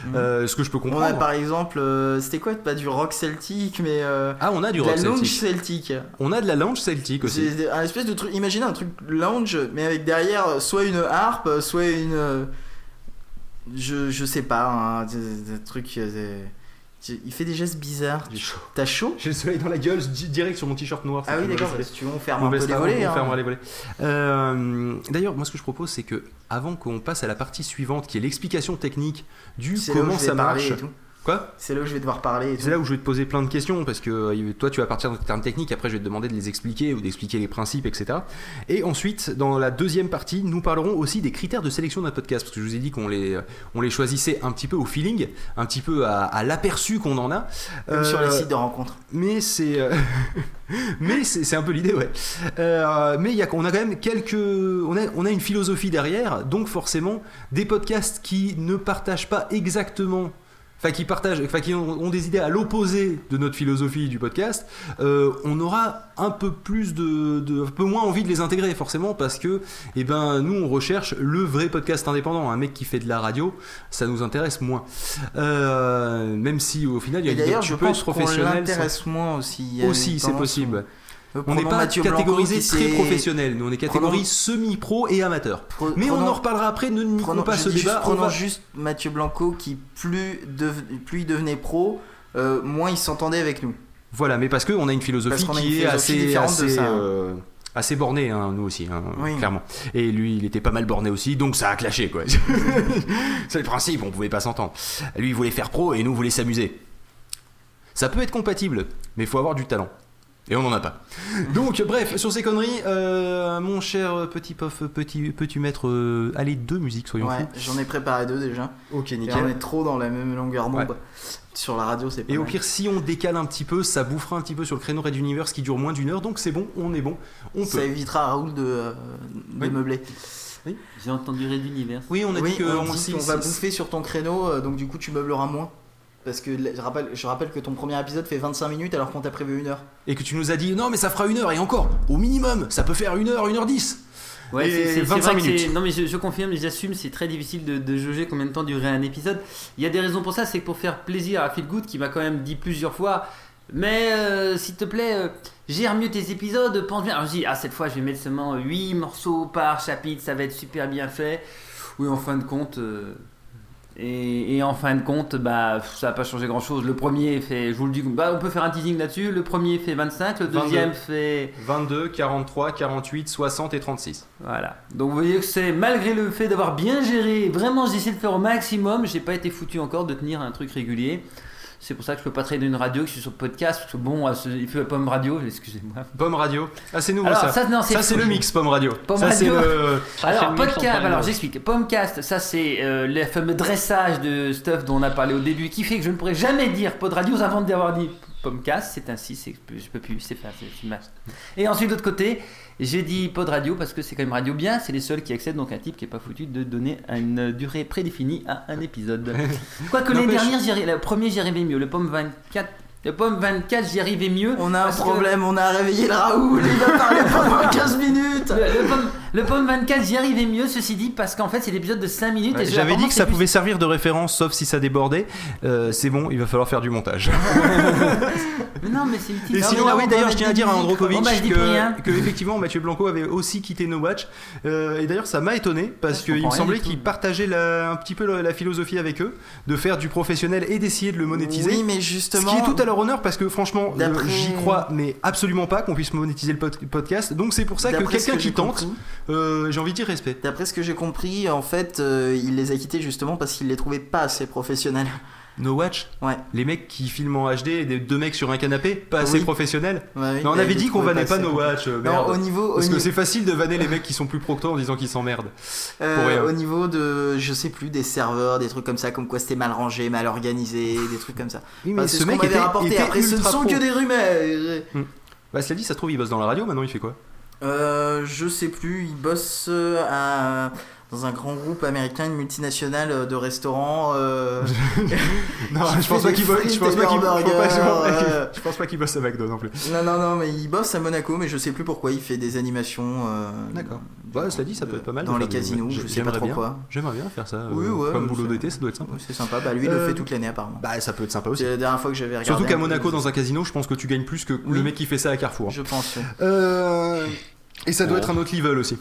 Mhm.
Euh, ce que je peux
On
comprendre.
a par exemple, euh, c'était quoi Pas du rock celtique, mais euh,
Ah, on a du
de
rock
la lounge
celtique. On a de la lounge celtique aussi.
C'est un espèce de truc. Imaginez un truc lounge, mais avec derrière soit une harpe, soit une. euh, Je, je sais pas, un, des, des trucs. euh, des- Il fait des gestes bizarres.
J'ai chaud.
T'as chaud?
J'ai le soleil dans la gueule, di- direct sur mon t-shirt noir.
Ah oui, d'accord, tu on ferme
On
un peu les volets.
on
hein.
fermera les volets. Euh, D'ailleurs, moi ce que je propose, c'est que avant qu'on passe à la partie suivante, qui est l'explication technique du comment ça marche. Quoi
C'est là où je vais devoir parler.
C'est là où je vais te poser plein de questions parce que euh, toi tu vas partir dans tes termes techniques, après je vais te demander de les expliquer ou d'expliquer les principes, etc. Et ensuite, dans la deuxième partie, nous parlerons aussi des critères de sélection d'un podcast parce que je vous ai dit qu'on les, on les choisissait un petit peu au feeling, un petit peu à, à l'aperçu qu'on en a.
Même sur les
Euh,
sites de rencontres.
mais c'est euh, mais c'est un peu l'idée ouais Euh, mais il y a on a quand même quelques on a on a une philosophie derrière donc forcément des podcasts qui ne partagent pas exactement Enfin, qui partagent, enfin, qui ont, ont des idées à l'opposé de notre philosophie du podcast, euh, on aura un peu plus de, de- un peu moins envie de les intégrer forcément parce que, eh ben, nous on recherche le vrai podcast indépendant, un mec qui fait de la radio, ça nous intéresse moins. Euh, même si au final il y a une
je pense
être
qu'on
professionnel sans-
l'intéresse moins aussi.
Aussi, c'est possible. On n'est pas catégorisé très professionnel. Nous, on est catégorie
Prenons-
semi-pro et amateur. Mais on en reparlera après. Ne niquons
Prenons,
pas
je
ce
juste,
débat. on
prenons
va-
juste Mathieu Blanco qui plus, il devenait pro, euh, moins il s'entendait avec nous.
Voilà, mais parce qu'on a une philosophie qui est assez,
de
assez,
ça.
euh, assez hein, nous aussi, hein,
Oui.
clairement. Et lui, il était pas mal borné aussi, donc ça a clashé, quoi. C'est le principe, on pouvait pas s'entendre. Lui, il voulait faire pro et nous, on voulait s'amuser. Ça peut être compatible, mais il faut avoir du talent. Et on n'en a pas. Donc, bref, sur ces conneries, euh, mon cher petit pof, petit, peux-tu mettre, euh, allez, deux musiques, soyons
Ouais, j'en ai préparé deux déjà.
fous. Ok,
Et on
nickel.
est trop dans la même longueur d'onde.
Ouais.
Sur la radio, c'est pas
Et au pire, si on décale un petit peu, ça bouffera un petit peu sur le créneau Red Universe qui dure moins d'une heure, donc c'est bon, on est bon, on
ça
peut.
évitera à Raoul de, euh, de
Oui.
meubler.
J'ai entendu Red Univers.
Oui, on a
oui,
dit
on,
qu'on
dit qu'on va bouffer sur ton créneau, euh, donc du coup tu meubleras moins. Parce que je rappelle, je rappelle que ton premier épisode fait 25 minutes alors qu'on t'a prévu une heure.
Et que tu nous as dit, non, mais ça fera une heure, et encore, au minimum, ça peut faire une heure, une heure dix.
Ouais, c'est- c'est c'est
25
vrai que
minutes.
Non, mais je, je confirme, j'assume, c'est très difficile de, de jauger combien de temps durerait un épisode. Il y a des raisons pour ça, c'est que pour faire plaisir à Phil Good, qui m'a quand même dit plusieurs fois, mais euh, s'il te plaît, euh, gère mieux tes épisodes, pense bien. Alors je dis, ah, cette fois, je vais mettre seulement 8 morceaux par chapitre, ça va être super bien fait. Oui, en fin de compte. euh, Et, et en fin de compte, bah, ça n'a pas changé grand chose. Le premier fait, je vous le dis, bah, on peut faire un teasing là-dessus. Le premier fait 25, le
22.
deuxième fait
22, 43, 48, 60 et 36.
voilà. Donc vous voyez que c'est malgré le fait d'avoir bien géré, vraiment j'ai essayé de faire au maximum, j'ai pas été foutu encore de tenir un truc régulier. C'est pour ça que je peux pas traiter d'une radio, que je suis sur podcast, parce que bon, euh, il fait pomme radio, excusez-moi.
Pomme radio. Ah, c'est nouveau
Alors
ça.
ça, non,
Ça, c'est le mix, Pomme radio.
Pomme
ça, c'est
radio.
le.
Ça, c'est
Alors, podcast, alors j'explique. Pomcast, ça c'est euh, le fameux dressage de stuff dont on a parlé au début, qui fait que je ne pourrais jamais dire pod radio avant d'avoir dit Pomcast. C'est ainsi, c'est, je peux plus, c'est fait, c'est c'est mal. Et ensuite, de l'autre côté, j'ai dit pod radio parce que c'est quand même radio bien, c'est les seuls qui accèdent, donc un type qui est pas foutu de donner une durée prédéfinie à un épisode. Quoique l'année
N'empêche-
dernière, j'y arri- le premier j'y arrivais mieux, le Pomme 24. Le Pomme 24, j'y arrivais mieux.
On a un
que-
problème, on a réveillé le Raoul, il va parler pendant 15 minutes.
Le, le pomme, le pomme 24, j'y arrivais mieux, ceci dit, parce qu'en fait, c'est l'épisode de 5 minutes. et je-
J'avais dit que ça
plus-
pouvait servir de référence, sauf si ça débordait. Euh, c'est bon, il va falloir faire du montage.
Mais non, mais c'est utile.
Et
Non,
sinon, ah oui, d'ailleurs, je tiens à dire à. Androkovic
Bon, bah,
que, que effectivement Mathieu Blanco avait aussi quitté No Watch. Euh, et d'ailleurs, ça m'a étonné parce qu'il me semblait qu'il partageait la- un petit peu la, la philosophie avec eux, de faire du professionnel et d'essayer de le monétiser.
Oui, mais
Ce
justement.
qui est tout à leur honneur parce que franchement, euh, j'y crois, mais absolument pas qu'on puisse monétiser le pod- podcast. Donc c'est pour ça que
ce
quelqu'un qui tente, euh, j'ai envie de dire respect.
D'après ce que j'ai compris, en fait, euh, il les a quittés justement parce qu'il les trouvait pas assez professionnels.
No Watch,
Ouais.
les mecs qui filment en HD, des deux mecs sur un canapé, pas assez
Oui.
professionnels.
Ouais, oui,
Non, on
mais
avait dit qu'on
trouvait
vannait pas
assez
No Watch, euh,
Non, au niveau, au,
Parce que
niveau-
c'est facile de vanner les mecs qui sont plus proctants en disant qu'ils s'emmerdent.
euh,
pour rien.
au niveau de, je sais plus, des serveurs, des trucs comme ça, comme quoi c'était mal rangé, mal organisé, des trucs comme ça.
Oui,
Enfin,
mais
c'est
ce
qu'on
mec
m'avait
était,
rapporté. Après, ce ne
ultra
sont
pro.
que des rumeurs.
Bah, cela dit, ça se trouve, il bosse dans la radio, maintenant il fait quoi?
Euh, je sais plus, il bosse euh, à- dans un grand groupe américain, une multinationale euh, de restaurants. euh,
Non, je pense pas qu'il bosse. Je pense pas qu'il
euh.
je pense pas qu'il bosse à McDo non plus.
Non, non, non, mais il bosse à Monaco, mais je sais plus pourquoi. Il fait des animations. euh,
D'accord. Ouais, cela dit, ça peut être pas mal
Dans les casinos, je sais pas
j'aimerais
trop
bien.
quoi.
J'aimerais bien faire ça.
Oui,
euh,
ouais,
Comme boulot d'été, ça doit être sympa.
C'est sympa, bah lui il le fait toute l'année apparemment.
Bah, ça peut être sympa aussi.
C'est la dernière fois que j'avais regardé.
Surtout qu'à Monaco, dans un casino, je pense que tu gagnes plus que
Oui.
le mec qui fait ça à Carrefour.
Je pense.
Et ça doit être un autre level aussi.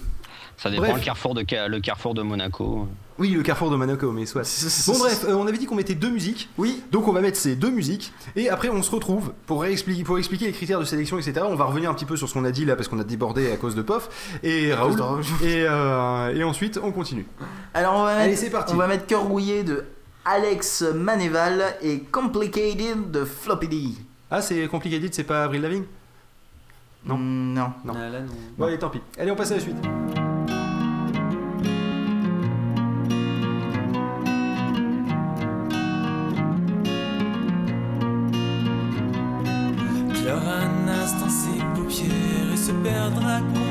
Ça dépend
Bref.
le carrefour de Ca- le carrefour de Monaco.
Oui, le Carrefour de Monaco, mais soit. Bon, bref, euh, on avait dit qu'on mettait deux musiques.
Oui,
Donc on va mettre ces deux musiques et après on se retrouve pour réexpliquer pour expliquer les critères de sélection etc. On va revenir un petit peu sur ce qu'on a dit là parce qu'on a débordé à cause de Pof et Raoul
de Raoul.
et, euh, et ensuite on continue.
alors on va
Allez
mettre,
c'est parti.
on va mettre Cœur rouillé de Alex Manéval et Complicated de Floppy D.
Ah c'est compliqué dit c'est pas Avril Lavigne? Non.
Mm, non.
Non.
Ah, là, non.
Bon allez tant pis. Allez on passe à la suite.
Et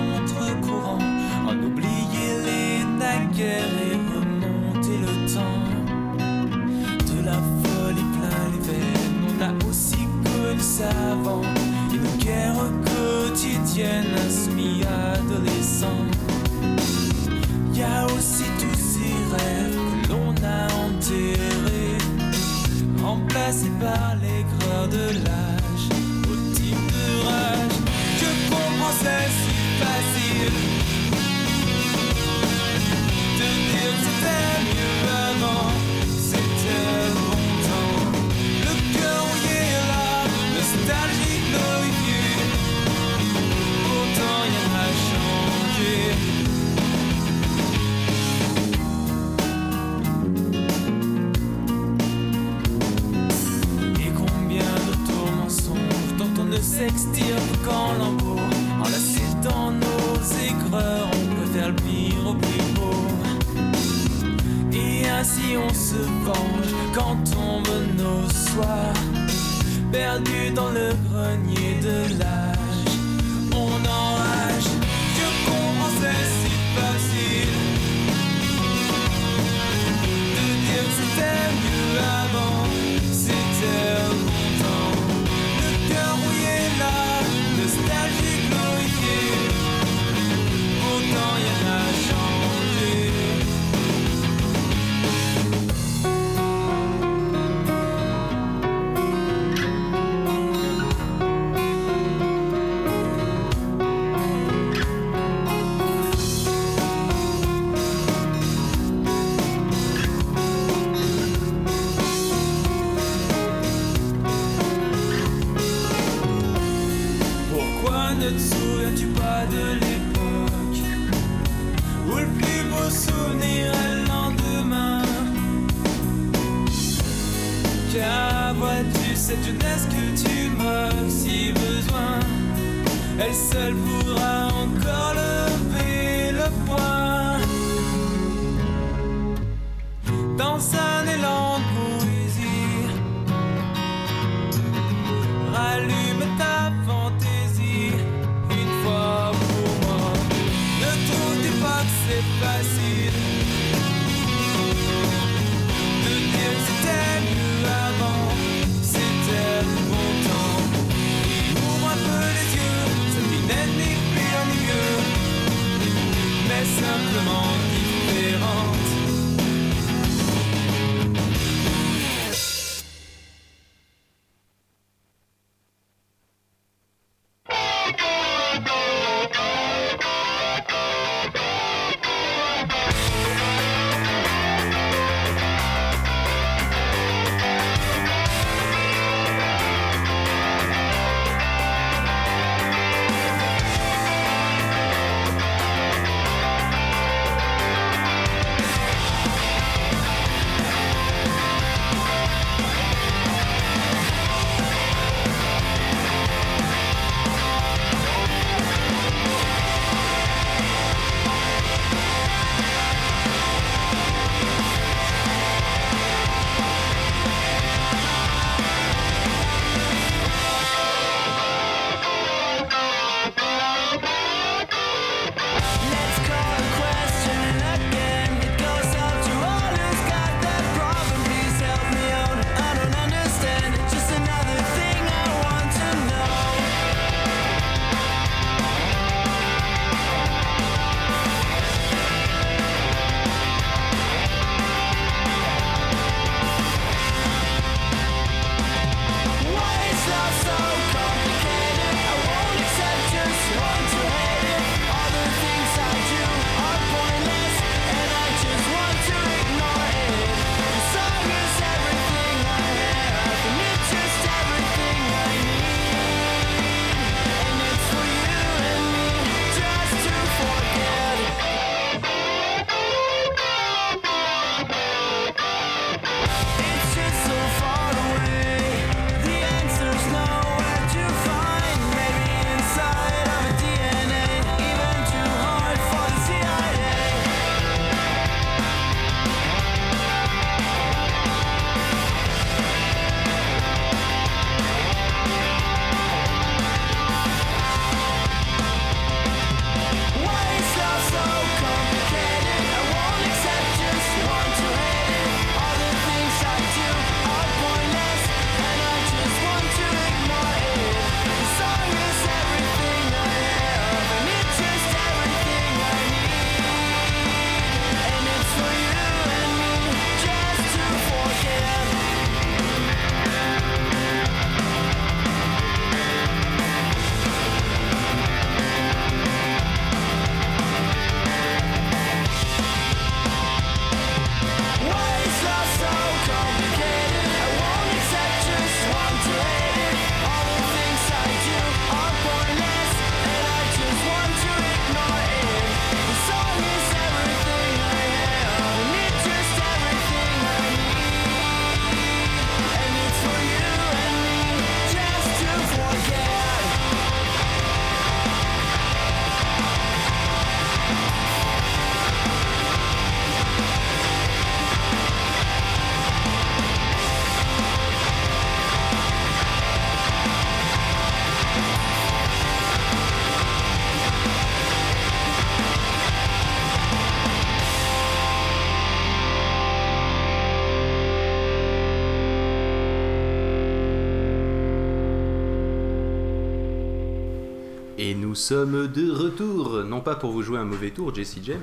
nous sommes de retour, non pas pour vous jouer un mauvais tour, Jesse James,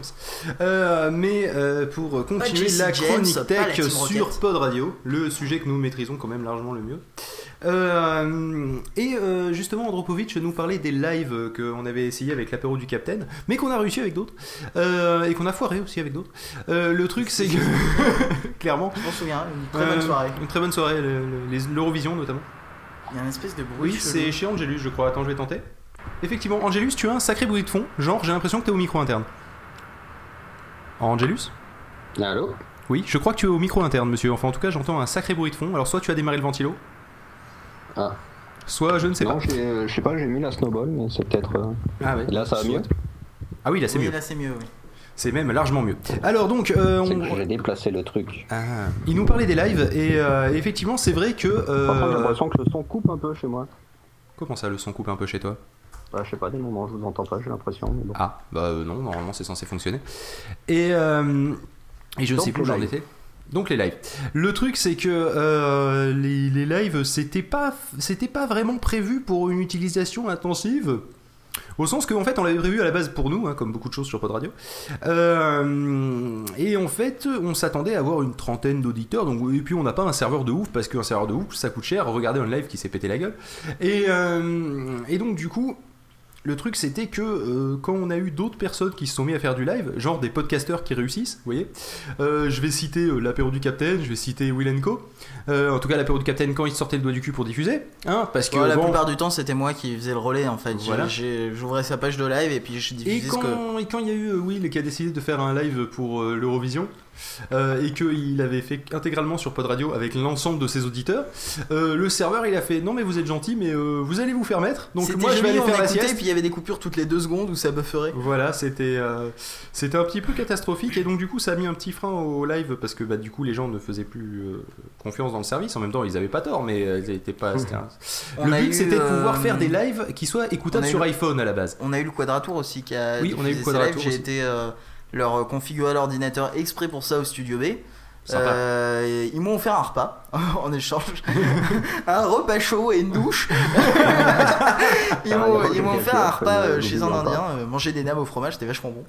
euh, mais euh, pour continuer la chronique tech sur
Rocket.
Pod Radio, le sujet que nous maîtrisons quand même largement le mieux. Euh, et justement, Andropovitch nous parlait des lives qu'on avait essayé avec l'apéro du Capitaine, mais qu'on a réussi avec d'autres, et qu'on a foiré aussi avec d'autres. Le truc, c'est que, clairement,
Je m'en souviens, une très bonne soirée.
Une très bonne soirée, le- le- les- l'Eurovision notamment.
Il y a une espèce de bruit.
Oui, c'est chez Angelus, je crois. Attends, je vais tenter. Effectivement, Angelus, tu as un sacré bruit de fond. Genre, j'ai l'impression que tu es au micro interne. Angelus
Allô
Oui, je crois que tu es au micro interne, monsieur. Enfin, en tout cas, j'entends un sacré bruit de fond. Alors, soit tu as démarré le ventilo,
Ah.
soit je ne sais
Non,
pas.
j'ai- euh, je sais pas, j'ai mis la snowball, mais c'est peut-être. euh,
Ah, ouais.
Là, ça va
Soit-
mieux
Ah oui, là, c'est
oui,
mieux.
là c'est mieux, oui.
C'est même largement mieux. Alors, donc, euh, on-
j'ai déplacé le truc.
Ah. il nous parlait des lives, et euh, effectivement, c'est vrai que. euh,
Par contre, j'ai l'impression que le son coupe un peu chez moi.
Comment ça, le son coupe un peu chez toi?
Bah, je sais pas, des moments je vous entends pas, j'ai l'impression. bon.
Ah, bah euh, non, normalement c'est censé fonctionner. Et, euh, et je ne sais plus où j'en étais. Donc les lives. Le truc c'est que euh, les, les lives c'était pas c'était pas vraiment prévu pour une utilisation intensive. Au sens qu'en fait on l'avait prévu à la base pour nous, hein, comme beaucoup de choses sur Pod Radio. Euh, et en fait on s'attendait à avoir une trentaine d'auditeurs. Donc et puis on n'a pas un serveur de ouf parce qu'un serveur de ouf ça coûte cher. Regardez un live qui s'est pété la gueule. Et, euh, et donc du coup le truc c'était que euh, quand on a eu d'autres personnes qui se sont mis à faire du live, genre des podcasteurs qui réussissent, vous voyez, euh, je vais citer euh, l'apéro du Capitaine, je vais citer Will Co. En tout cas l'apéro du Capitaine quand il sortait le doigt du cul pour diffuser, hein, parce que
la
bon,
plupart du temps, c'était moi qui faisais le relais en fait.
Voilà.
J'ouvrais sa page de live et puis je
et
diffusais ce
quand,
que.
et quand il y a eu Will qui a décidé de faire un live pour l'Eurovision, euh, et qu'il avait fait intégralement sur Pod Radio avec l'ensemble de ses auditeurs, euh, le serveur il a fait non mais vous êtes gentil mais euh, vous allez vous faire mettre, donc moi je vais aller faire la sieste.
puis il y avait des coupures toutes les deux secondes où ça bufferait.
Voilà, c'était euh, c'était un petit peu catastrophique et donc du coup ça a mis un petit frein au live parce que bah, du coup les gens ne faisaient plus confiance dans le service. En même temps, ils avaient pas tort, mais ils étaient pas. un- Le but c'était de pouvoir faire des lives qui soient écoutables sur
le-
iPhone à la base.
On a eu le Quadratour aussi qui a.
Oui, on a eu le Quadratour.
J'ai été leur configurer l'ordinateur exprès pour ça au studio B. Euh, ils m'ont offert un repas en échange, un repas chaud et une douche. ils
Ah,
m'ont
il y a
ils m'ont
quelqu'un
offert un repas euh, chez un Indien, euh, manger des names au fromage, c'était vachement bon.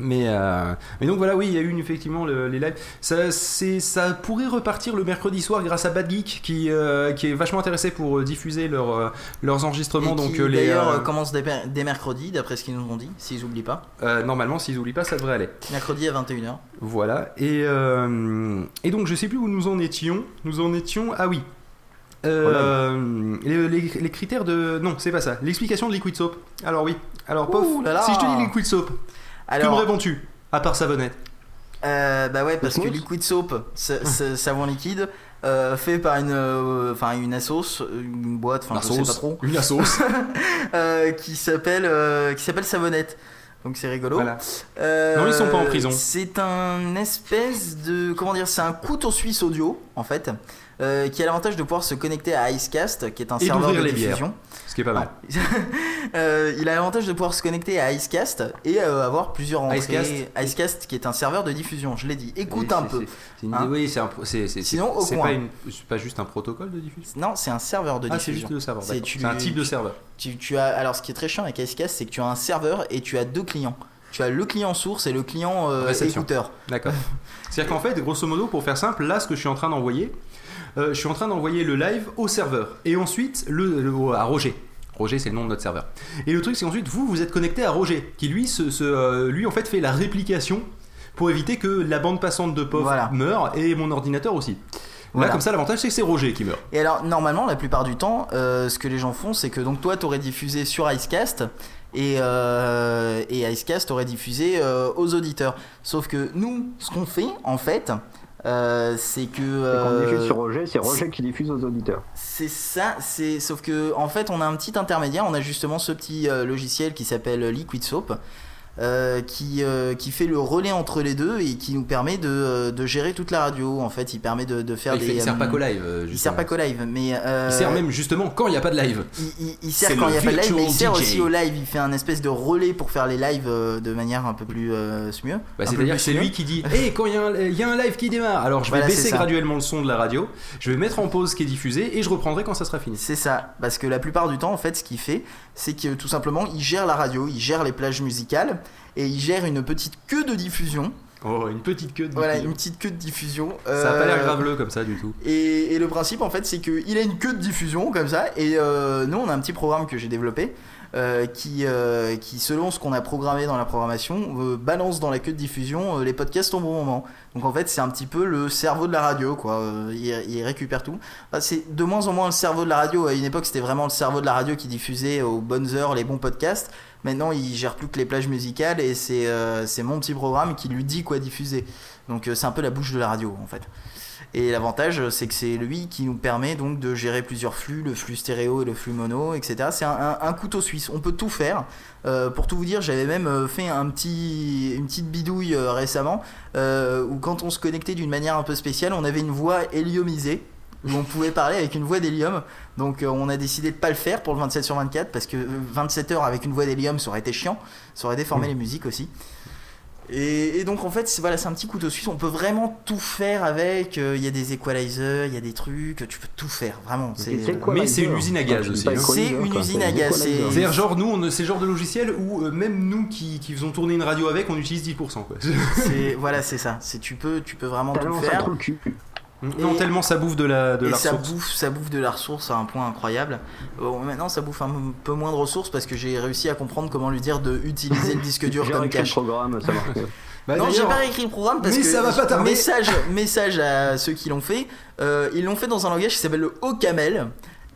Mais, euh, mais donc voilà, oui, il y a eu effectivement le- les lives. Ça, pourrait repartir le mercredi soir grâce à Bad Geek qui, euh, qui est vachement intéressé pour euh, diffuser leur, leurs enregistrements.
Et
donc
qui,
les,
d'ailleurs
euh,
commence dès, dès mercredi, d'après ce qu'ils nous ont dit, s'ils oublient pas.
normalement, s'ils oublient pas, ça devrait aller.
Mercredi à 21h.
Voilà. Et, et donc, je sais plus où nous en étions. Nous en étions. Ah oui. Euh, les, les- les critères de. Non, c'est pas ça. L'explication de Liquid Soap. Alors, oui. Alors, pof.
Ouh là là.
Si je te dis Liquid Soap, que me
Alors,
réponds-tu À part savonnette.
euh, bah ouais, parce que Liquid Soap, sa- savon liquide, euh, fait par une, euh, enfin une assos, une boîte, enfin je sais pas
sauce.
trop,
Une sauce.
euh, qui s'appelle, euh, qui s'appelle Savonnette. Donc c'est rigolo.
voilà.
Euh,
Non, ils sont pas en prison.
C'est un espèce de. Comment dire C'est un couteau suisse audio, en fait, euh, qui a l'avantage de pouvoir se connecter à Icecast, qui est un
Et
serveur de
bières.
diffusion.
Ce qui est pas mal.
Euh, il a l'avantage de pouvoir se connecter à Icecast et euh, avoir plusieurs entrées.
Icecast.
Icecast, qui est un serveur de diffusion, je l'ai dit. Écoute
Oui,
un
c'est-
peu.
c'est- c'est une
Hein
oui, c'est un. c'est- c'est-
Sinon, au
c'est
coin.
pas, une- c'est pas juste un protocole de diffusion?
Non, c'est un serveur de
Ah, c'est
diffusion.
juste le serveur.
C'est- tu-
C'est un type de serveur.
Tu, tu as, alors, ce qui est très chiant avec Icecast, c'est que tu as un serveur et tu as deux clients. Tu as le client source et le client euh, écouteur.
D'accord. C'est-à-dire qu'en fait, grosso modo, pour faire simple, là, ce que je suis en train d'envoyer, euh, je suis en train d'envoyer le live au serveur et ensuite le, à Roger. Roger, c'est le nom de notre serveur. Et le truc, c'est qu'ensuite, vous, vous êtes connecté à Roger, qui lui, se, se, euh, lui, en fait, fait la réplication pour éviter que la bande passante de POF
Voilà.
meure et mon ordinateur aussi. Là, comme ça, l'avantage, c'est que c'est Roger qui meurt.
Et alors, normalement, la plupart du temps, euh, ce que les gens font, c'est que donc toi, t'aurais diffusé sur Icecast et, euh, et Icecast aurait diffusé aux auditeurs. Sauf que nous, ce qu'on fait, en fait, euh, c'est que. Euh,
diffuse sur Roger, c'est Roger qui diffuse aux auditeurs.
C'est ça, c'est sauf que en fait on a un petit intermédiaire, on a justement ce petit euh, logiciel qui s'appelle Liquid Soap euh, qui, euh, qui fait le relais entre les deux et qui nous permet de, euh, de gérer toute la radio. En fait, il permet de, de faire
il,
des.
fait- il sert pas qu'au live. euh,
Il
justement.
sert pas qu'au live, mais. euh,
Il sert même justement quand il n'y a pas de live.
il, il- il sert quand il n'y a pas de live, mais il sert
DJ.
aussi au live. Il fait un espèce de relais pour faire les lives de manière un peu plus mieux.
Bah, C'est-à-dire c'est lui qui dit Hé, quand il y, a un- il y a un live qui démarre, alors je vais
Voilà,
baisser graduellement le son de la radio, je vais mettre en pause ce qui est diffusé et je reprendrai quand ça sera fini.
C'est ça, parce que la plupart du temps, en fait, ce qu'il fait, c'est que tout simplement, il gère la radio, il gère les plages musicales et il gère une petite queue de diffusion.
Oh, une petite queue de
Voilà,
diffusion.
une petite queue de diffusion.
Ça a pas l'air
Euh,
graveleux comme ça du tout.
Et, et le principe, en fait, c'est qu'il a une queue de diffusion comme ça. Et euh, nous, on a un petit programme que j'ai développé euh, qui, qui, selon ce qu'on a programmé dans la programmation, balance dans la queue de diffusion les podcasts au bon moment. Donc en fait, c'est un petit peu le cerveau de la radio, quoi. Il, il récupère tout. Enfin, c'est de moins en moins le cerveau de la radio. À une époque, c'était vraiment le cerveau de la radio qui diffusait aux bonnes heures les bons podcasts. Maintenant, il gère plus que les plages musicales et c'est euh, mon petit programme qui lui dit quoi diffuser. Donc euh, c'est un peu la bouche de la radio, en fait. Et l'avantage, c'est que c'est lui qui nous permet donc de gérer plusieurs flux, le flux stéréo et le flux mono, etc. C'est un, couteau suisse. On peut tout faire. Euh, pour tout vous dire, j'avais même fait un petit, une petite bidouille récemment où quand on se connectait d'une manière un peu spéciale, on avait une voix héliumisée où on pouvait parler avec une voix d'hélium. Donc euh, on a décidé de pas le faire pour le 27 sur 24 parce que euh, 27 heures avec une voix d'hélium, ça aurait été chiant. Ça aurait déformé les musiques aussi. Et, et donc en fait, c'est voilà, c'est un petit couteau suisse. On peut vraiment tout faire avec. euh, Il y a des equalizers, il y a des trucs. Tu peux tout faire, vraiment.
Mais c'est une usine à gaz aussi, hein.
C'est une usine à gaz, c'est-
genre, nous, c'est genre de logiciel où euh, même nous qui, qui faisons tourner une radio avec, on utilise 10%. Quoi.
c'est- voilà, c'est ça. C'est tu peux, tu peux vraiment tout faire.
Cul.
non, tellement ça bouffe de la, de
et
la
ça
ressource.
bouffe, ça bouffe de la ressource à un point incroyable. Bon, maintenant, ça bouffe un peu moins de ressources parce que j'ai réussi à comprendre comment lui dire de utiliser le disque dur
J'ai
comme cache.
programme, ça marche.
Bah,
non, j'ai pas écrit le programme parce
mais
que
ça va pas tarder.
message, message à ceux qui l'ont fait. Euh, ils l'ont fait dans un langage qui s'appelle le OCaml.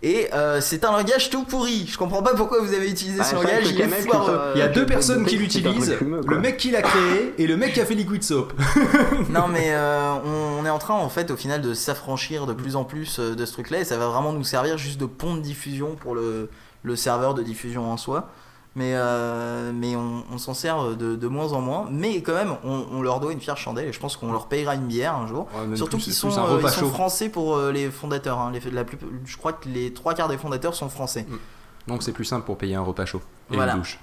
Et euh, c'est un langage tout pourri. Je comprends pas pourquoi vous avez utilisé
Ah,
ce langage. Il est foireux.
y a deux personnes qui l'utilisent, le mec qui l'a créé et le mec qui a fait Liquid Soap.
Non mais euh, on, on est en train en fait au final de s'affranchir de plus en plus euh, de ce truc là et ça va vraiment nous servir juste de pont de diffusion pour le, le serveur de diffusion en soi. Mais, euh, mais on, on s'en sert de, de moins en moins. Mais quand même, on, on leur doit une fière chandelle et je pense qu'on leur payera une bière un jour.
Ouais,
Surtout qu'ils sont, euh, ils sont français pour euh, les fondateurs. hein. Les- la plus- je crois que les trois quarts des fondateurs sont français.
Donc c'est plus simple pour payer un repas chaud et
Voilà.
une douche.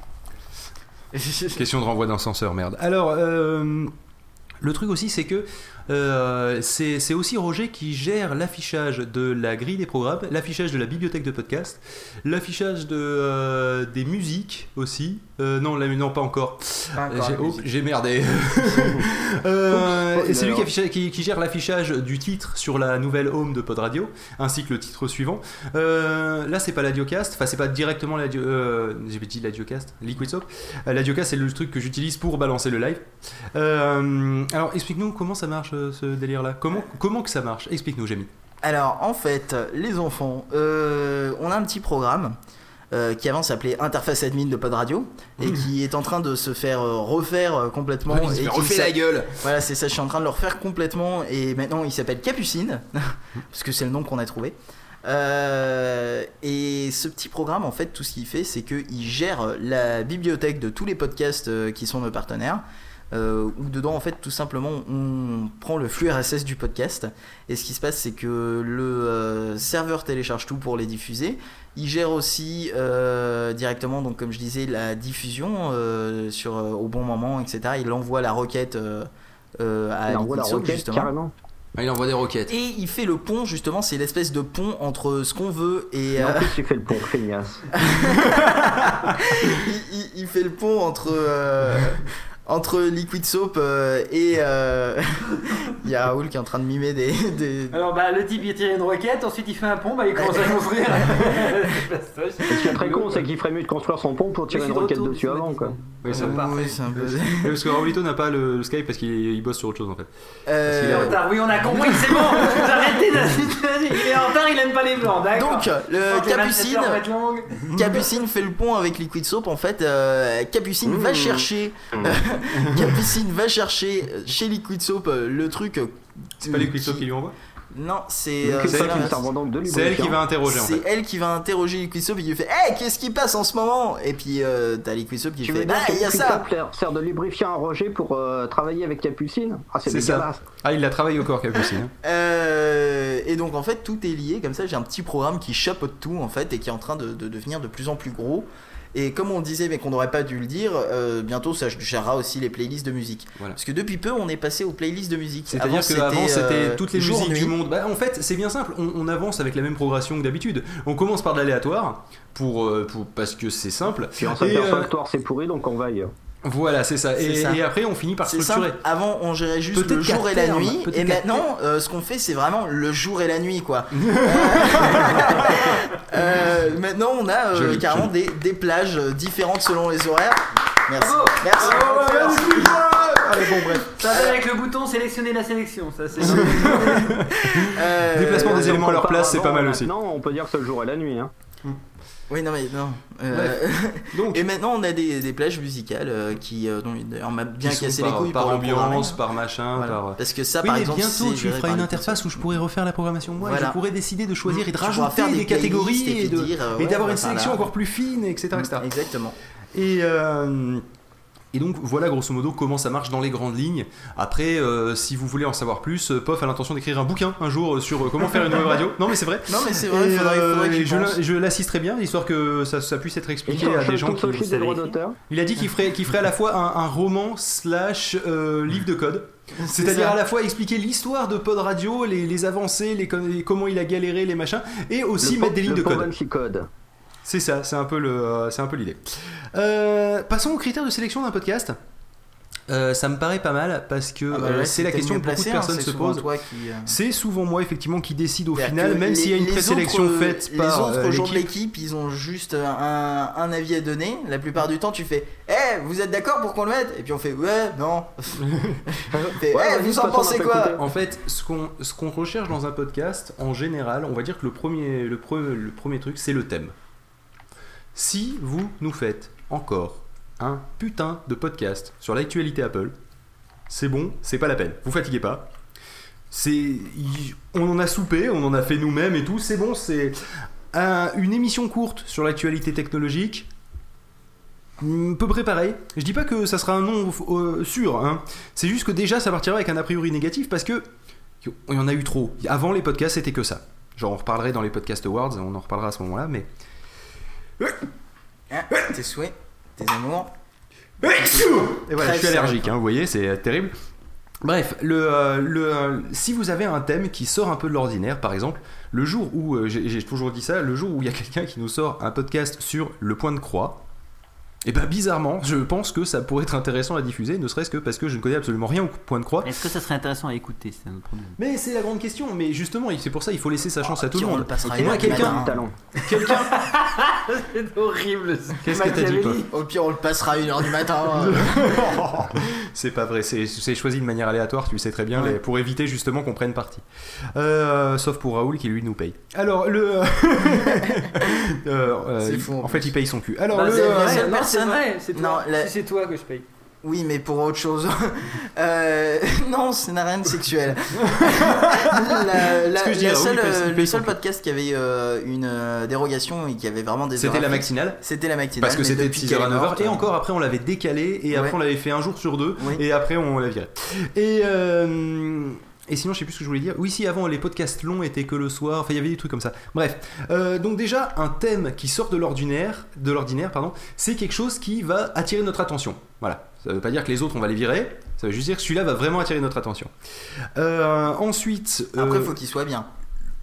Question de renvoi d'ascenseur, merde. Alors, euh, le truc aussi, c'est que euh, c'est aussi Roger qui gère l'affichage de la grille des programmes, l'affichage de la bibliothèque de podcast, l'affichage de, euh, des musiques aussi. Euh, non, non, pas encore. J'ai oh, j'ai merdé. C'est lui qui,
alors.
affiche- qui- qui gère l'affichage du titre sur la nouvelle home de Pod Radio, ainsi que le titre suivant. Là, c'est pas l'Adiocast, enfin, c'est pas directement. Euh, J'ai dit l'Adiocast, Liquid Soap. Euh, L'Adiocast, c'est le truc que j'utilise pour balancer le live. Alors, explique-nous comment ça marche ce délire-là. Comment, comment que ça marche Explique-nous, Jamie.
Alors, en fait, les enfants, euh, on a un petit programme euh, qui avant s'appelait Interface Admin de Pod Radio et qui est en train de se faire euh, refaire complètement.
Il
et
refait la gueule
Voilà, c'est ça, je suis en train de le refaire complètement et maintenant il s'appelle Capucine, parce que c'est le nom qu'on a trouvé. Euh, et ce petit programme, en fait, tout ce qu'il fait, c'est qu'il gère la bibliothèque de tous les podcasts qui sont nos partenaires. Euh, où dedans, en fait, tout simplement, on prend le flux RSS du podcast. Et ce qui se passe, c'est que le euh, serveur télécharge tout pour les diffuser. Il gère aussi euh, directement, donc comme je disais, la diffusion euh, sur, euh, au bon moment, etc. Il envoie la requête euh, euh, à
Il envoie la roquette
justement.
carrément.
Ah, Il envoie des roquettes.
Et il fait le pont, justement, c'est l'espèce de pont entre ce qu'on veut et.
En
euh,
plus, tu fais le pont, feignasse.
il, il- il fait le pont entre. euh, entre Liquid Soap euh, et. euh, Il y a Raoul qui est en train de mimer des. des-
Alors bah le type il tire une roquette, ensuite il fait un pont, bah il commence à l'ouvrir.
Ce qui est très con, c'est qu'il ferait mieux de construire son pont pour tirer une roquette dessus avant, quoi.
Oui, ça-
Oui, c'est un peu.
Parce que Raulito n'a pas le, le Skype parce qu'il il bosse sur autre chose en fait.
Euh,
en
retard, oui on a compris, c'est bon Arrêtez il est en retard, il aime pas les blancs, d'accord
Donc, le
Faut que les 27
Capucine. Capucine fait le pont avec Liquid Soap. En fait, euh, Capucine va chercher, Capucine va chercher chez Liquid Soap euh, le truc. euh,
C'est pas les
qui-
Soap qui lui envoie
Non, c'est. Euh,
elle qui va interroger en
C'est
fait.
elle qui va interroger Liquidsoap et qui lui fait Hey, qu'est-ce qui passe en ce moment? Et puis euh, t'as Liquidsoap qui
Tu
fait Ah,
que
il y a ça
sert- sert de lubrifiant à Roger pour euh, travailler avec Capucine? Ah, c'est
ça. Ah, il la travaille au corps, Capucine. hein.
Euh, et donc en fait tout est lié comme ça j'ai un petit programme qui chapeaute tout en fait et qui est en train de, de devenir de plus en plus gros et comme on le disait mais qu'on n'aurait pas dû le dire euh, bientôt ça gérera aussi les playlists de musique
Voilà.
parce que depuis peu on est passé aux playlists de musique
C'est-à-dire qu'avant c'était
euh,
toutes les musiques
nuit.
du monde. Bah, en fait, c'est bien simple. On, on avance avec la même progression que d'habitude. On commence par de l'aléatoire pour, euh, pour parce que c'est simple.
Puis
euh,
que Thor c'est pourri donc on va ailleurs.
Voilà, c'est ça. Et,
C'est ça.
et après, on finit par structurer.
simple, avant on gérait juste
Peut-être
le jour et la
terme,
nuit, et maintenant euh, ce qu'on fait c'est vraiment le jour et la nuit quoi. Euh, maintenant on a euh,
Joli,
carrément des, des plages euh, différentes selon les horaires. Merci. Merci. Merci.
Allez, bon, bref.
Ça va avec le bouton sélectionner la sélection, ça c'est.
Euh,
Déplacement des éléments à leur place, c'est pas mal aussi.
Maintenant on peut dire que c'est le jour et la nuit. Hein.
Oui, non, mais non. Euh,
Donc,
et maintenant, on a des, des plages musicales euh, qui, euh, dont d'ailleurs, on m'a bien cassé
par,
les couilles
par ambiance, par machin,
Voilà.
par.
Parce que ça,
Oui,
par
mais
exemple,
bientôt tu feras une interface où je pourrais refaire la programmation moi. et. Je pourrais décider de choisir et de rajouter
faire
des,
des
catégories
et euh, ouais,
d'avoir une sélection encore plus fine, etc. etc.
Exactement.
Et, euh, et donc voilà grosso modo comment ça marche dans les grandes lignes. Après, euh, si vous voulez en savoir plus, euh, Pof a l'intention d'écrire un bouquin un jour euh, sur euh, comment faire une web radio. Non mais c'est vrai.
Non, mais c'est vrai,
Et,
faudrait, faudrait que
et
j'y
je l'assisterai bien, histoire que ça, ça puisse être expliqué à des gens qui.
des droits d'auteur.
Il a dit qu'il ferait, qu'il ferait à la fois un, un roman slash euh, livre de code.
C'est
C'est-à-dire
ça.
à la fois expliquer l'histoire de Pod Radio, les, les avancées, les, com- les- comment il a galéré, les machins, et aussi
Le
mettre
po-
des lignes de code. C'est ça, c'est un peu le, euh, c'est un peu l'idée. Euh, passons aux critères de sélection d'un podcast. Euh, ça me paraît pas mal parce que
Ah bah ouais,
c'est la question que beaucoup de
placé, hein,
personnes se posent.
qui,
C'est souvent moi effectivement qui décide au
C'est-à-dire
final, même
les-
s'il y a une
les
présélection
autres,
faite
les
par
autres
euh,
gens de
l'équipe.
ils ont juste un, un avis à donner. La plupart du temps, tu fais Eh, vous êtes d'accord pour qu'on le mette? Et puis on fait Ouais, non. Fait,
Ouais,
Eh, vous en pensez quoi.
En fait, ce qu'on ce qu'on recherche dans un podcast, en général, on va dire que le premier, le pre- le premier truc, c'est le thème. Si vous nous faites encore un putain de podcast sur l'actualité Apple, c'est bon, c'est pas la peine. Vous fatiguez pas. C'est, on en a soupé, on en a fait nous-mêmes et tout. C'est bon, c'est un- une émission courte sur l'actualité technologique. Hmm, Peu préparé. Je dis pas que ça sera un nom euh, sûr, hein. c'est juste que déjà ça partira avec un a priori négatif parce que il y en a eu trop. Avant les podcasts, c'était que ça. Genre, on reparlerait dans les podcast awards, on en reparlera à ce moment-là, mais.
Tes souhaits, tes amours.
Et voilà,
Très
je suis allergique, hein, vous voyez, c'est euh, terrible. Bref, le, euh, le, euh, si vous avez un thème qui sort un peu de l'ordinaire, par exemple, le jour où, euh, j'ai toujours dit ça, le jour où il y a quelqu'un qui nous sort un podcast sur le point de croix, et ben bizarrement, je pense que ça pourrait être intéressant à diffuser, ne serait-ce que parce que je ne connais absolument rien au point de croix.
Est-ce que ça serait intéressant à écouter C'est un problème.
Mais c'est la grande question, mais justement, c'est pour ça il faut laisser sa chance à tout le
on
monde.
le passera
Et
une
moi,
heure du
quelqu'un-.
Talent.
Quelqu'un.
C'est horrible.
Qu'est-ce que t'as dit,
Au pire, on le passera à 1h du matin.
C'est pas vrai, c'est choisi de manière aléatoire, tu le sais très bien,
Ouais.
les- pour éviter justement qu'on prenne parti. Euh, sauf pour Raoul qui lui nous paye. Alors le. Euh, euh,
C'est
il-
fou, en
en fait, il paye son cul. Alors
Bah,
le.
C'est vrai, c'est toi.
Non, la-
Si c'est toi que je paye.
Oui, mais pour autre chose. Euh, non, ça n'a rien de sexuel. la, la-
Ce que je dis,
la
Raoul, il
seule,
paye- il paye
le seul podcast qui avait euh, une euh, dérogation et qui avait vraiment des
C'était la matinale.
C'était la matinale.
Parce que c'était de
depuis
6h
qu'elle
à
est
9h.
morte,
Et encore après, on l'avait décalé. Et après,
Ouais.
on l'avait fait un jour sur deux.
Oui.
Et après, on l'a viré. Et. euh, Et sinon, je sais plus ce que je voulais dire. Oui, si avant les podcasts longs étaient que le soir, enfin il y avait des trucs comme ça. Bref, Euh, donc déjà un thème qui sort de l'ordinaire, de l'ordinaire, pardon, c'est quelque chose qui va attirer notre attention. Voilà. Ça veut pas dire que les autres on va les virer. Ça veut juste dire que celui-là va vraiment attirer notre attention. Euh, ensuite,
Après,
euh,
faut qu'il soit bien.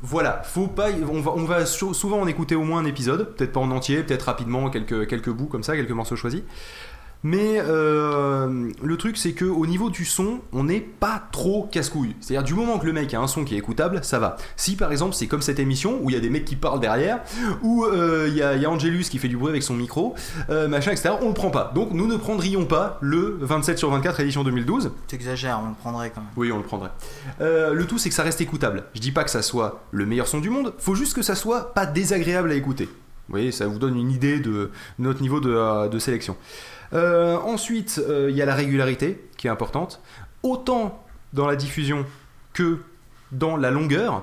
voilà, faut pas, on va, on va sou- souvent en écouter au moins un épisode, peut-être pas en entier, peut-être rapidement quelques, quelques bouts comme ça, quelques morceaux choisis. Mais euh, le truc c'est que au niveau du son, on n'est pas trop casse-couille. C'est-à-dire du moment que le mec a un son qui est écoutable, ça va. Si par exemple c'est comme cette émission où il y a des mecs qui parlent derrière, où euh, il y, a, il y a Angelus qui fait du bruit avec son micro, euh, machin, etc. On le prend pas. Donc nous ne prendrions pas le 27 sur 24 édition 2012.
T'exagères, on le prendrait quand même.
Oui, on le prendrait. Le tout, c'est que ça reste écoutable. Je dis pas que ça soit le meilleur son du monde, faut juste que ça soit pas désagréable à écouter. Vous voyez, ça vous donne une idée de notre niveau de, de sélection. Euh, ensuite, euh, il y a la régularité qui est importante, autant dans la diffusion que dans la longueur.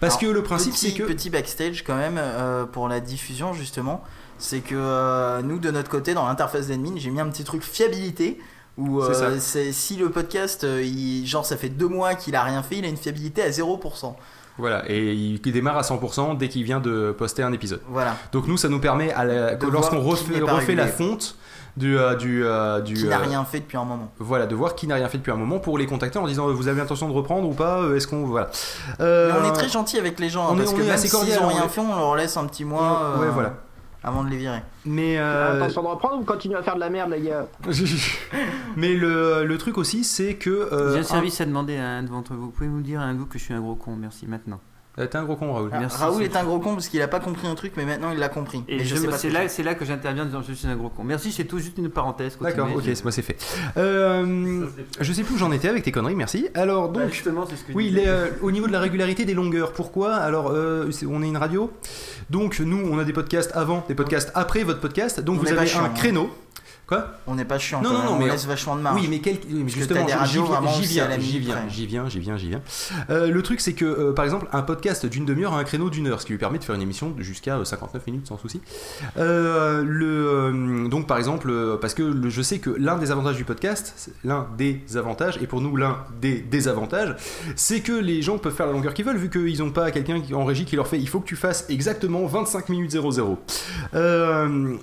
Parce
Alors,
que le principe, c'est que.
Petit backstage quand même euh, pour la diffusion justement, c'est que nous de notre côté dans l'interface d'admin, j'ai mis un petit truc fiabilité où euh, si le podcast, il- genre ça fait deux mois qu'il a rien fait, il a une fiabilité à 0%.
Voilà, et il, il démarre à 100% dès qu'il vient de poster un épisode.
Voilà,
Donc nous, ça nous permet, à la-
De
que lorsqu'on refait, la fonte du... euh, du, euh, du
qui n'a
euh,
rien fait depuis un moment.
Voilà, de voir qui n'a rien fait depuis un moment pour les contacter en disant vous avez intention de reprendre ou pas Est-ce qu'on voilà.
Mais on est très gentil avec les gens, hein,
on est-
parce
on
que
est
même
assez
s'ils
cordial,
ont
on
rien
est-
fait, on leur laisse un petit mois
ouais, voilà.
Avant de les virer.
Mais euh,
Attention de reprendre ou continuez à faire de la merde, les gars
mais le, le truc aussi, c'est que euh,
J'ai un
un-
service à demander à un d'entre vous. Vous pouvez me dire à un de vous que je suis un gros con, merci maintenant.
Euh, T'es un gros con, Raoul.
Ah,
Merci,
Raoul est un gros con parce qu'il a pas compris un truc, mais maintenant il l'a compris.
Et
je
je c'est là, c'est là que j'interviens en disant je suis un gros con. Merci, c'est tout juste une parenthèse.
D'accord, ok, moi c'est fait. Euh, je sais plus où j'en étais avec tes conneries, merci. Alors
Bah,
donc,
justement, c'est ce que je
oui, les, euh, au niveau de la régularité des longueurs, pourquoi? Alors, euh, on est une radio, donc nous, on a des podcasts avant, des podcasts après votre podcast, donc
On
vous avez
chiant,
un
hein.
créneau. Quoi
On n'est pas chiant,
Non,
quand
non,
même,
non,
on
mais-
laisse vachement de marge.
Oui, mais quel... oui, mais
Parce que
justement, j'y viens, j'y viens, j'y viens, j'y viens, j'y viens, j'y viens. Euh, le truc, c'est que, euh, par exemple, un podcast d'une demi-heure a un créneau d'une heure, ce qui lui permet de faire une émission de jusqu'à euh, 59 minutes sans souci. Euh, le, euh, donc, par exemple, euh, parce que le- je sais que l'un des avantages du podcast, l'un des avantages, et pour nous l'un des désavantages, c'est que les gens peuvent faire la longueur qu'ils veulent, vu qu'ils n'ont pas quelqu'un en régie qui leur fait il faut que tu fasses exactement 25 minutes 00. Euh,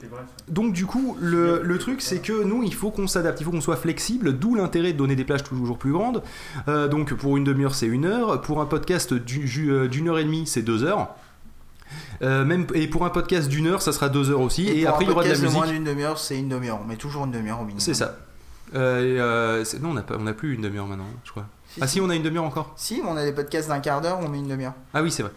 donc du coup, le, le truc c'est que nous, il faut qu'on s'adapte, il faut qu'on soit flexible, d'où l'intérêt de donner des plages toujours plus grandes. Euh, donc pour une demi-heure, c'est une heure. Pour un podcast euh, d'une heure et demie, c'est deux heures. Euh, même, et pour un podcast d'une heure, ça sera deux heures aussi. Et, après, il y aura de la musique.
moins d'une demi-heure, c'est une demi-heure. On met toujours une demi-heure au minimum.
C'est ça. Euh, et, non, on n'a pas- on plus une demi-heure maintenant, je crois.
Si,
Ah
si.
si, on a une demi-heure encore.
Si, mais on a des podcasts d'un quart d'heure, on met une demi-heure.
Ah oui, c'est vrai.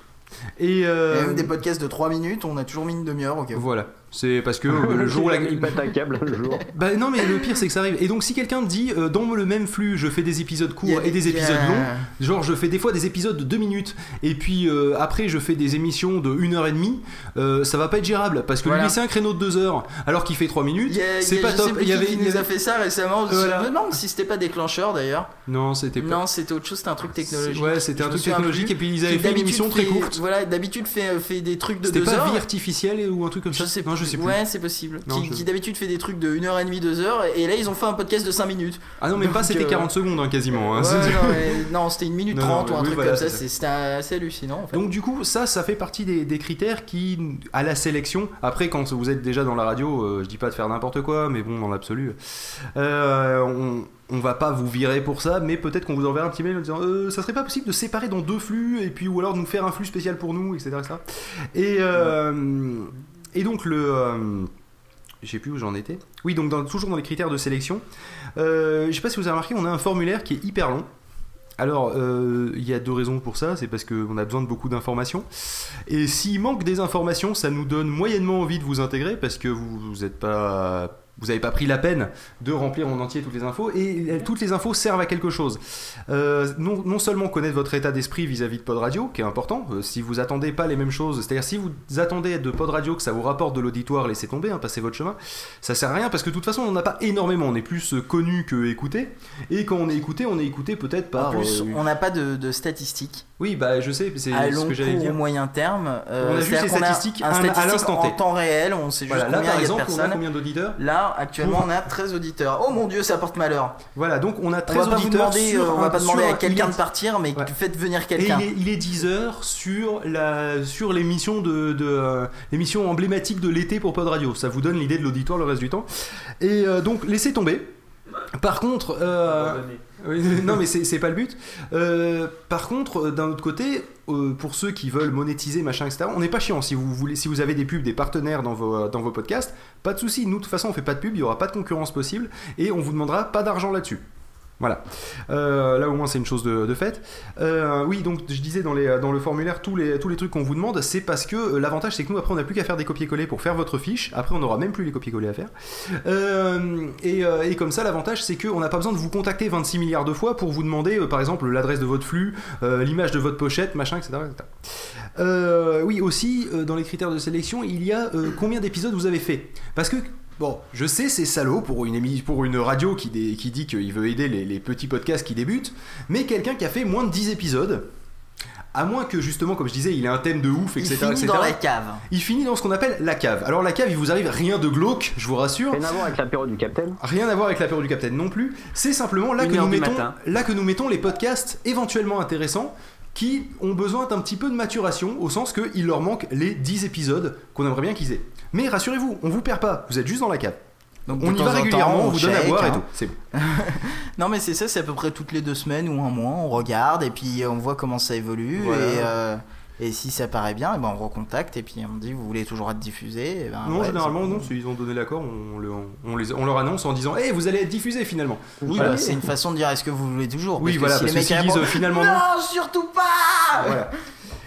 Et,
Et même des podcasts de 3 minutes, on a toujours mis une demi-heure. ok.
voilà. C'est parce que euh, le jour où la...
Il pète un câble un jour.
Bah non mais le pire c'est que ça arrive. Et donc si quelqu'un dit euh, dans le même flux je fais des épisodes courts et des épisodes longs, genre je fais des fois des épisodes de 2 minutes et puis euh, après je fais des émissions de 1 heure et demie, ça va pas être gérable parce que
Voilà.
lui laisser un créneau de 2 heures alors qu'il fait 3 minutes, c'est pas
je
top. Il y avait,
qui nous a fait ça récemment. Je
Voilà.
me demande si c'était pas déclencheur d'ailleurs.
Non, c'était pas.
Non, c'était autre chose, c'était un truc technologique.
Ouais, c'était
Je
un truc technologique et puis ils avaient fait une émission très courte.
Voilà, d'habitude fait, fait des trucs de
C'était
2
pas
heures.
vie artificielle ou un truc comme ça
Je sais,
Non, je sais plus.
Ouais, c'est possible.
Non,
qui
je-
qui d'habitude fait des trucs de 1h30, 2h, et là ils ont fait un podcast de 5 minutes.
Ah non, même pas, c'était
euh,
40 secondes hein, quasiment. hein.
Ouais, non, mais- non, c'était une minute
Non,
30
non,
ou un
oui,
truc
voilà,
comme ça, c'était assez hallucinant en fait.
Donc du coup, ça, ça fait partie des, des critères qui, à la sélection, après quand vous êtes déjà dans la radio, euh, je dis pas de faire n'importe quoi, mais bon, dans l'absolu, euh, on, on va pas vous virer pour ça, mais peut-être qu'on vous enverra un petit mail en disant, euh, ça serait pas possible de séparer dans deux flux, et puis ou alors de nous faire un flux spécial pour nous, etc. etc. Et, euh, et donc le... euh, je sais plus où j'en étais. Oui, donc toujours dans les critères de sélection. Euh, je sais pas si vous avez remarqué, on a un formulaire qui est hyper long. Alors, euh, il y a deux raisons pour ça. C'est parce qu'on a besoin de beaucoup d'informations. Et s'il manque des informations, ça nous donne moyennement envie de vous intégrer parce que vous vous êtes pas. Vous n'avez pas pris la peine de remplir en entier toutes les infos et toutes les infos servent à quelque chose. Euh, non, non seulement connaître votre état d'esprit vis-à-vis de Pod Radio, qui est important. Euh, si vous attendez pas les mêmes choses, c'est-à-dire si vous attendez de Pod Radio que ça vous rapporte de l'auditoire, laissez tomber, hein, passez votre chemin. Ça sert à rien parce que de toute façon on n'en a pas énormément. On est plus euh, connu que écouté. Et quand on est écouté, on est écouté peut-être par.
en plus,
euh,
on n'a pas de, de statistiques
Oui, bah je sais, c'est
à
ce que j'allais
ou
dire.
moyen terme.
On a juste les
a
statistiques
un
à- l'instant
en
T.
temps réel, on sait juste
Voilà, là
combien
par
il y a de
exemple, on a
personnes.
combien d'auditeurs
Là, actuellement,
Pour-
on a 13 auditeurs. Oh mon dieu, ça porte malheur.
Voilà, donc on a
On
13
va pas vous
auditeurs
demander,
sur
euh, on va
un-
pas demander à
un-
quelqu'un
est-
de partir, mais
Ouais.
faites venir
Et
quelqu'un.
il est, il est 10 heures sur la sur l'émission de, de euh, l'émission emblématique de l'été pour Pod Radio. Ça vous donne l'idée de l'auditoire le reste du temps. Et euh, donc laissez tomber. Par contre, euh, non mais c'est pas le but. Euh, par contre, euh, d'un autre côté, euh, pour ceux qui veulent monétiser machin etc, on n'est pas chiant. Si vous voulez, si vous avez des pubs, des partenaires dans vos dans vos podcasts, pas de souci. Nous de toute façon, on fait pas de pub, il y aura pas de concurrence possible et on vous demandera pas d'argent là-dessus. Voilà. Euh, là au moins c'est une chose de, de fait. Euh, oui, donc je disais dans, le formulaire tous les, tous les trucs qu'on vous demande, c'est parce que euh, l'avantage c'est que nous après on n'a plus qu'à faire des copier-coller pour faire votre fiche. Après on n'aura même plus les copier-coller à faire. Et, comme ça l'avantage c'est qu'on n'a pas besoin de vous contacter 26 milliards de fois pour vous demander par exemple l'adresse de votre flux, l'image de votre pochette, machin, etc. etc. Oui, aussi dans les critères de sélection, il y a combien d'épisodes vous avez fait. Parce que Bon, je sais, c'est salaud pour une, émi- pour une radio qui, dé- qui dit qu'il veut aider les, les petits podcasts qui débutent, mais quelqu'un qui a fait moins de 10 épisodes, À moins que justement, comme je disais, il ait un thème de ouf,
Il
etc.
finit
etc.
dans la cave.
Il finit dans ce qu'on appelle la cave. Alors la cave, il vous arrive rien de glauque, je vous rassure.
Rien à voir avec l'apéro du Capitaine.
Rien à voir avec l'apéro du Capitaine non plus. C'est simplement là
Une
que, nous mettons, là que nous mettons les podcasts éventuellement intéressants qui ont besoin d'un petit peu de maturation au sens qu'il leur manque les 10 épisodes qu'on aimerait bien qu'ils aient. Mais rassurez-vous, on vous perd pas, vous êtes juste dans la cave.
Donc,
On y va
temps,
régulièrement, on vous donne à boire et
hein.
tout. C'est bon.
Non mais c'est ça, c'est à peu près toutes les deux semaines ou un mois, on regarde et puis on voit comment ça évolue
Voilà.
et, euh, et si ça paraît bien, eh ben on recontacte et puis on dit vous voulez toujours être diffusé. eh ben,
non,
ouais,
généralement, non, s'ils ont donné l'accord, on, le- on les- on leur annonce en disant Hé, vous allez être diffusé finalement.
Oui,
Voilà.
c'est une façon de dire est-ce que vous voulez toujours?
Oui,
Parce que
voilà,
si
parce
les
que
mecs répondent,
disent, finalement, non.
non, surtout pas.
Voilà.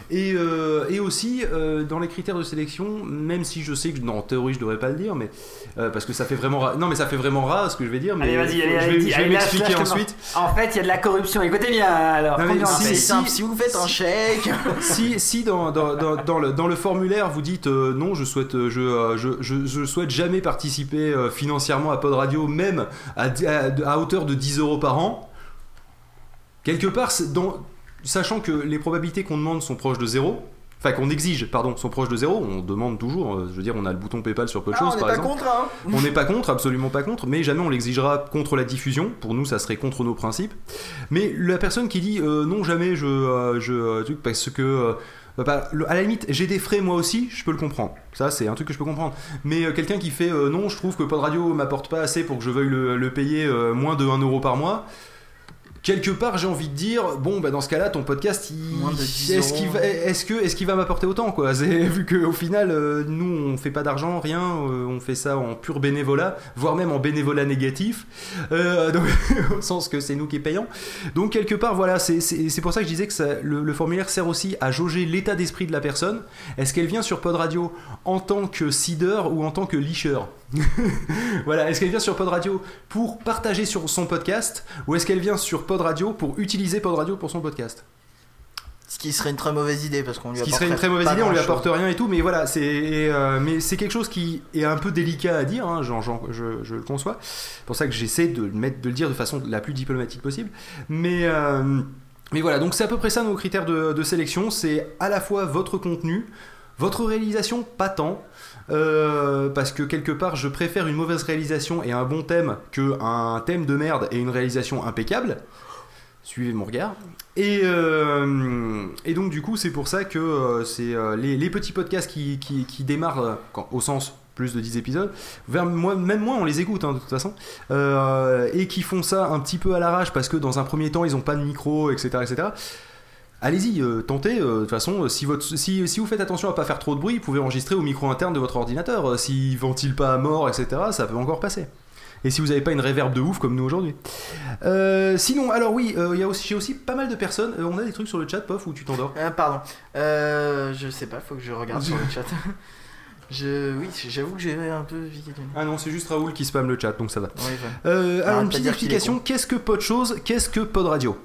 Et, euh, et aussi, euh, dans les critères de sélection, même si je sais que, non, en théorie, je devrais pas le dire, mais euh, parce que ça fait vraiment rare. Non, mais ça fait vraiment rare ce que je vais dire, mais
Allez, vas-y, allez,
je
allez,
vais, je vais
lâche,
m'expliquer ensuite.
En fait, il y a de la corruption. Écoutez bien, alors.
Non, si-
simple,
si-
vous faites un chèque,
si si dans, dans, dans, dans le, dans le formulaire vous dites non je souhaite je, je, je, je souhaite jamais participer financièrement à Pod Radio même à, di- à, à hauteur de 10 euros par an quelque part dans, sachant que les probabilités qu'on demande sont proches de zéro enfin qu'on exige pardon sont proches de zéro on demande toujours euh, je veux dire on a le bouton PayPal sur peu de
Ah,
choses
on n'est
par
pas
exemple
contre. Hein.
on n'est pas contre, absolument pas contre, mais jamais on l'exigera contre la diffusion. Pour nous, ça serait contre nos principes. Mais la personne qui dit euh, non, jamais je, euh, je truc, parce que bah, à la limite, j'ai des frais moi aussi, je peux le comprendre. Ça, c'est un truc que je peux comprendre. Mais euh, quelqu'un qui fait euh, non, je trouve que Pod Radio m'apporte pas assez pour que je veuille le, le payer euh, moins de 1 euro par mois. Quelque part, j'ai envie de dire, bon, bah dans ce cas-là, ton podcast, il...
Moins de 10
est-ce qu'il va, est-ce que, est-ce qu'il va m'apporter autant, quoi? Vu qu'au final, euh, nous, on fait pas d'argent, rien, euh, on fait ça en pur bénévolat, voire même en bénévolat négatif, euh, donc, au sens que c'est nous qui payant. Donc quelque part, voilà, c'est- pour ça que je disais que ça- le, le formulaire sert aussi à jauger l'état d'esprit de la personne. Est-ce qu'elle vient sur Pod Radio en tant que seeder ou en tant que licheur Voilà, est-ce qu'elle vient sur Pod Radio pour partager sur son podcast ou est-ce qu'elle vient sur Pod Radio pour utiliser Pod Radio pour son podcast?
Ce qui serait une très mauvaise idée parce qu'on lui
Ce qui serait une très mauvaise idée, on lui apporte rien et tout, mais voilà, c'est euh, mais c'est quelque chose qui est un peu délicat à dire, hein, je, je le conçois. C'est pour ça que j'essaie de le mettre, de le dire de façon la plus diplomatique possible. Mais euh, mais voilà, donc c'est à peu près ça nos critères de, de sélection, c'est à la fois votre contenu, votre réalisation, pas tant. Euh, parce que quelque part, je préfère une mauvaise réalisation et un bon thème que un thème de merde et une réalisation impeccable. Suivez mon regard. Et, euh, donc du coup, c'est pour ça que euh, c'est les, petits podcasts qui, démarrent au sens plus de 10 épisodes, moi, même moi on les écoute hein, de toute façon, et qui font ça un petit peu à l'arrache parce que dans un premier temps ils ont pas de micro, etc. etc. Allez-y, euh, tentez. euh, De toute façon, euh, si, votre, si, si vous faites attention à pas faire trop de bruit, vous pouvez enregistrer au micro interne de votre ordinateur. Euh, S'il ventile pas à mort, etc., ça peut encore passer. Et si vous n'avez pas une réverb de ouf comme nous aujourd'hui. Sinon, alors oui, il y a aussi, j'ai aussi pas mal de personnes. on a des trucs sur le chat, pof, où tu t'endors.
Pardon. Je sais pas, faut que je regarde sur le chat. Je, oui, j'avoue que j'ai un peu vite.
Ah non, c'est juste Raoul qui spam le chat, donc ça va.
Ouais.
Alors,
Arrête
une petite explication qu'est-ce que Pod Chose Qu'est-ce que Pod Radio?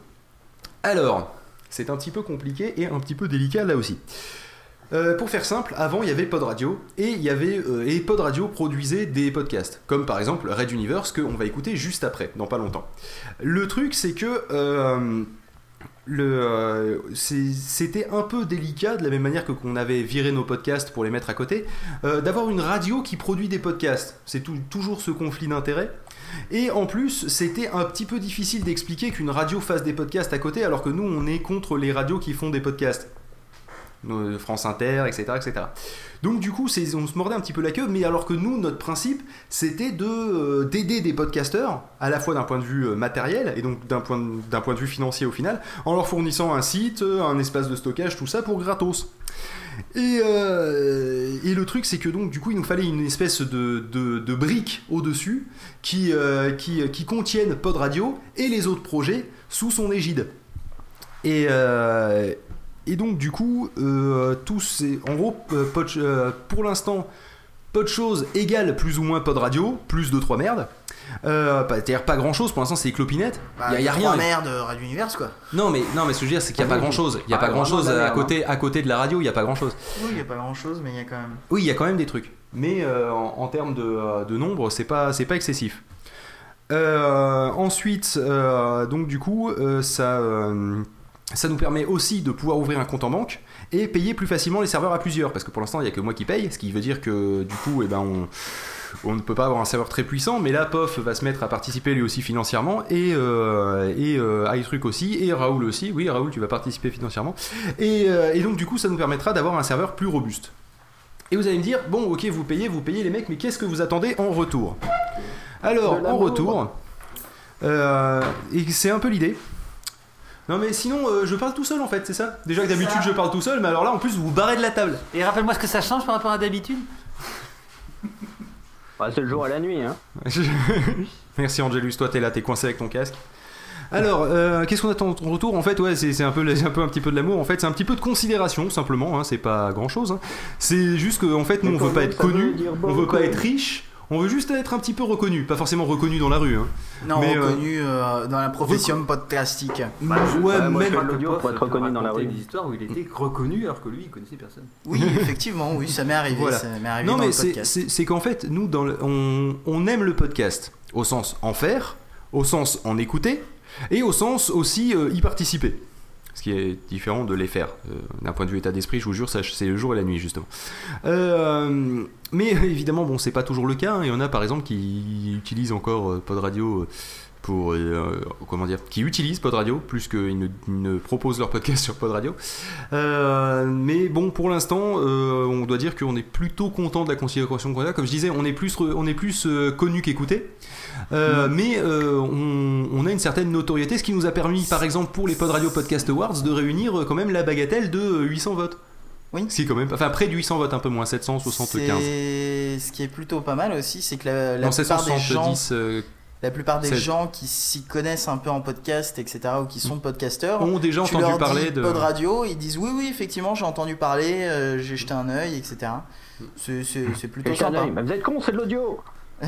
Alors, c'est un petit peu compliqué et un petit peu délicat là aussi. Euh, pour faire simple, avant il y avait Pod Radio euh, et Pod Radio produisait des podcasts, comme par exemple Red Universe que on va écouter juste après, dans pas longtemps. Le truc c'est que euh, c'était un peu délicat de la même manière que qu'on avait viré nos podcasts pour les mettre à côté, d'avoir une radio qui produit des podcasts. C'est tou- toujours ce conflit d'intérêts. Et en plus, c'était un petit peu difficile d'expliquer qu'une radio fasse des podcasts à côté, alors que nous, on est contre les radios qui font des podcasts. France Inter, etc., etc. Donc du coup, on se mordait un petit peu la queue, mais alors que nous, notre principe, c'était de euh, d'aider des podcasteurs, à la fois d'un point de vue euh, matériel et donc d'un point, de- vue financier au final, en leur fournissant un site, euh, un espace de stockage, tout ça pour gratos. Et, le truc, c'est que donc, du coup, il nous fallait une espèce de, de, brique au-dessus qui, qui, qui contiennent Pod Radio et les autres projets sous son égide. Et, et donc, du coup, euh, tous ces, en gros, euh, euh, pour l'instant, Pod Chose égale plus ou moins Pod Radio, plus de trois merdes. Euh, pas- C'est-à-dire pas grand chose, pour l'instant c'est des clopinettes. Il y a, y a rien.
merde, Radio Univers quoi.
Non mais, non mais ce que je veux dire c'est qu'il n'y a pas grand chose. Il n'y a
Ah,
pas grand chose
de
à côté, à côté de la radio, il n'y a pas grand chose.
Oui, il y a pas grand chose, mais il y a quand même.
Oui, il y a quand même des trucs. Mais euh, en, en termes de, de nombre, c'est pas, pas excessif. Euh, ensuite, donc du coup, ça, ça nous permet aussi de pouvoir ouvrir un compte en banque et payer plus facilement les serveurs à plusieurs. Parce que pour l'instant, il n'y a que moi qui paye, ce qui veut dire que du coup, eh ben, on, on ne peut pas avoir un serveur très puissant, mais là, POF va se mettre à participer lui aussi financièrement, et, euh, et euh, iTruc aussi, et Raoul aussi. Oui, Raoul, tu vas participer financièrement. Et, euh, et donc, du coup, ça nous permettra d'avoir un serveur plus robuste. Et vous allez me dire, bon, ok, vous payez, vous payez les mecs, mais qu'est-ce que vous attendez en retour? Alors, en retour, euh, et c'est un peu l'idée. Non mais sinon euh, je parle tout seul en fait, c'est ça Déjà que d'habitude je parle tout seul, mais alors là en plus vous vous barrez de la table.
Et rappelle-moi ce que ça change par rapport à d'habitude.
Bah, c'est le jour à la nuit, hein.
Merci Angelus, toi t'es là, t'es coincé avec ton casque. Alors, euh, qu'est-ce qu'on attend en retour? En fait, ouais, c'est c'est un peu, un peu un petit peu de l'amour. En fait, c'est un petit peu de considération simplement. Hein, c'est pas grand-chose. hein. C'est juste que en fait, nous, on veut pas être connu, on veut pas être riche. On veut juste être un petit peu reconnu, pas forcément reconnu dans la rue. Hein.
Non,
Mais,
reconnu euh, dans la profession podcastique.
ouais,
moi, je
même-
fais de l'audio pour être reconnu dans la rue.
des histoires où il était reconnu alors que lui il connaissait personne.
Oui, effectivement, oui, ça m'est arrivé.
Voilà.
Ça m'est arrivé
Non,
dans
mais
le
c'est-
podcast.
c'est c'est qu'en fait, nous, dans le- on, on aime le podcast au sens en faire, au sens en écouter, et au sens aussi euh, y participer. Ce qui est différent de les faire. Euh, D'un point de vue état d'esprit, je vous jure, c'est le jour et la nuit, justement. Euh, mais évidemment, bon, c'est pas toujours le cas. hein. Il y en a, par exemple, qui utilisent encore euh, Pod Radio. pour comment dire qui utilisent Pod Radio plus qu'ils ne, proposent leur podcast sur Pod Radio mais bon pour l'instant on doit dire qu'on est plutôt content de la considération qu'on a comme je disais on est plus on est plus connu qu'écouté Euh, mais euh, on, on a une certaine notoriété ce qui nous a permis par exemple pour les Pod Radio Podcast Awards de réunir euh, quand même la bagatelle de euh, 800 votes
Oui.
si quand même enfin près de 800 votes un peu moins 775
C'est- Ce qui est plutôt pas mal aussi, c'est que la, la
non
plupart des gens,
770 euh,
la plupart des gens qui s'y connaissent un peu en podcast, etc., ou qui sont podcasteurs,
ont déjà
tu
entendu
leur
parler
dis
de
Pod Radio, ils disent oui, oui, effectivement, j'ai entendu parler, euh, j'ai jeté un œil, etc. C'est plutôt sympa.
Bah, vous êtes con, c'est de l'audio.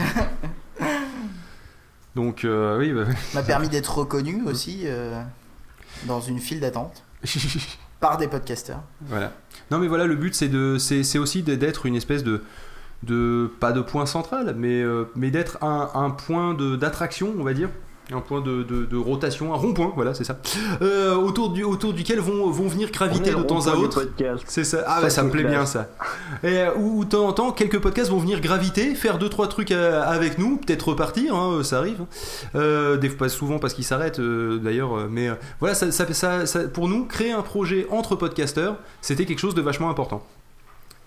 donc euh, oui bah,
m'a permis d'être reconnu aussi euh, dans une file d'attente par des podcasteurs.
Voilà. Non mais voilà, le but c'est de, c'est, aussi d'être une espèce de, de, pas de point central, mais, euh, mais d'être un, un point d'attraction, on va dire. Un point de, de, de rotation, un rond-point, voilà, c'est ça. Euh, autour, du, autour duquel vont, vont venir graviter de temps à autre. C'est ça. Ah
Ça,
bah ça me plaît bien ça. Et euh, où de temps en temps, quelques podcasts vont venir graviter, faire deux trois trucs euh, avec nous, peut-être repartir, hein, ça arrive. Euh, des fois pas souvent parce qu'ils s'arrêtent euh, d'ailleurs, mais voilà, ça- ça- pour nous créer un projet entre podcasteurs, c'était quelque chose de vachement important.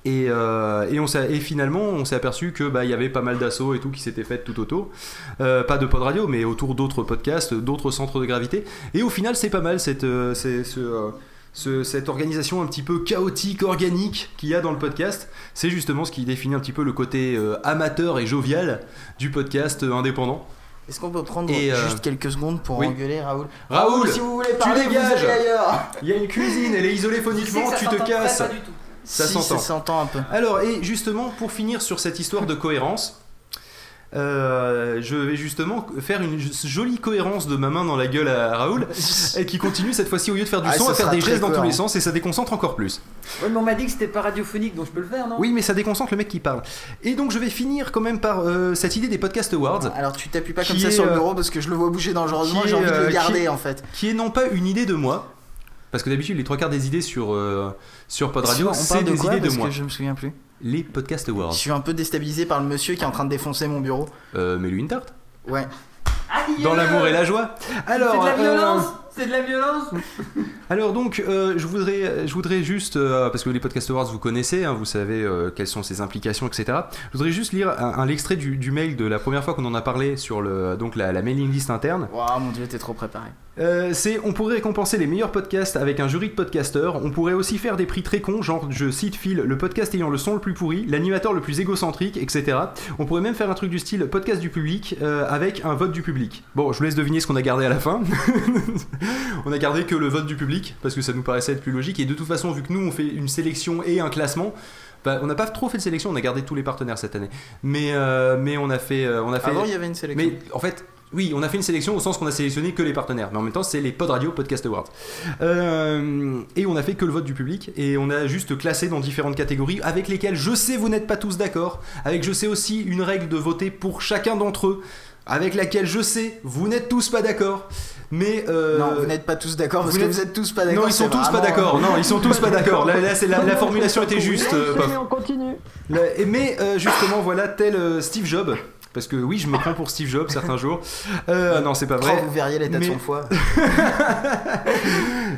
Et, euh, et, on s'est- et finalement, on s'est aperçu que bah, il y avait pas mal d'assauts et tout qui s'étaient faites tout autour, Euh, pas de pod radio, mais autour d'autres podcasts, d'autres centres de gravité. Et au final, c'est pas mal cette, euh, c'est- ce, euh, ce- cette organisation un petit peu chaotique, organique qu'il y a dans le podcast. C'est justement ce qui définit un petit peu le côté euh, amateur et jovial du podcast indépendant.
Est-ce qu'on peut prendre
Et, euh,
juste quelques secondes pour
oui.
engueuler Raoul?
Raoul,
si vous voulez parler, vous
dégages.
allez ailleurs
Il y a une cuisine, elle est isolée phoniquement, tu te casses. Ça
Si,
s'entend.
Ça s'entend un peu.
Alors, et justement, pour finir sur cette histoire de cohérence, euh, je vais justement faire une jolie cohérence de ma main dans la gueule à Raoul, et qui continue cette fois-ci au lieu de faire du
Ah,
son à faire des gestes dans tous les sens et ça déconcentre encore plus.
Ouais, mais on m'a dit que c'était pas radiophonique donc je peux le faire non?
Oui, mais ça déconcentre le mec qui parle. Et donc je vais finir quand même par euh, cette idée des podcast awards,
Alors tu t'appuies pas comme ça
est,
sur le
euh,
bureau parce que je le vois bouger dangereusement, j'ai envie de le garder en fait.
qui est non pas une idée de moi, parce que d'habitude les trois quarts des idées sur euh, sur Pod Radio,
on
c'est
parle de
des
quoi
idées de
parce
moi.
que je me souviens plus.
Les podcast
Je
awards.
suis un peu déstabilisé par le monsieur qui est en train de défoncer mon bureau.
Euh, mais lui une tarte.
Ouais.
Dans l'amour et la joie. Alors,
C'est de la
euh,
violence C'est de la violence
Alors donc, euh, je voudrais, je voudrais juste, euh, parce que les podcast awards vous connaissez, hein, vous savez euh, quelles sont ses implications, etc. Je voudrais juste lire un, un extrait du, du mail de la première fois qu'on en a parlé sur le, donc la, la mailing list interne.
Waouh, mon dieu, t'es trop préparé.
Euh, c'est, on pourrait récompenser les meilleurs podcasts avec un jury de podcasteurs. On pourrait aussi faire des prix très cons, genre je cite Phil, le podcast ayant le son le plus pourri, l'animateur le plus égocentrique, etc. On pourrait même faire un truc du style podcast du public euh, avec un vote du public. Bon, je vous laisse deviner ce qu'on a gardé à la fin. on a gardé que le vote du public parce que ça nous paraissait être plus logique. Et de toute façon, vu que nous on fait une sélection et un classement. bah, on n'a pas trop fait de sélection, on a gardé tous les partenaires cette année. Mais, euh, mais on a fait, euh, on a fait
Avant, il y avait une sélection.
mais en fait, oui, on a fait une sélection au sens qu'on a sélectionné que les partenaires. Mais en même temps, c'est les Pod Radio Podcast Awards. Euh, et on a fait que le vote du public. Et on a juste classé dans différentes catégories avec lesquelles je sais vous n'êtes pas tous d'accord. Avec je sais aussi une règle de voter pour chacun d'entre eux. Avec laquelle je sais, vous n'êtes tous pas d'accord. Mais euh,
Non, vous n'êtes pas tous d'accord parce
vous
que vous êtes tous pas d'accord.
non, ils sont tous pas d'accord. Non, ils sont tous pas d'accord. Là, là, c'est la, la formulation était juste. euh,
on continue.
Mais euh, justement, voilà, tel euh, Steve Jobs. Parce que oui, je me prends pour Steve Jobs certains jours. Euh, non, c'est pas
Oh,
vrai.
vous verriez l'état de
Mais-
son foie.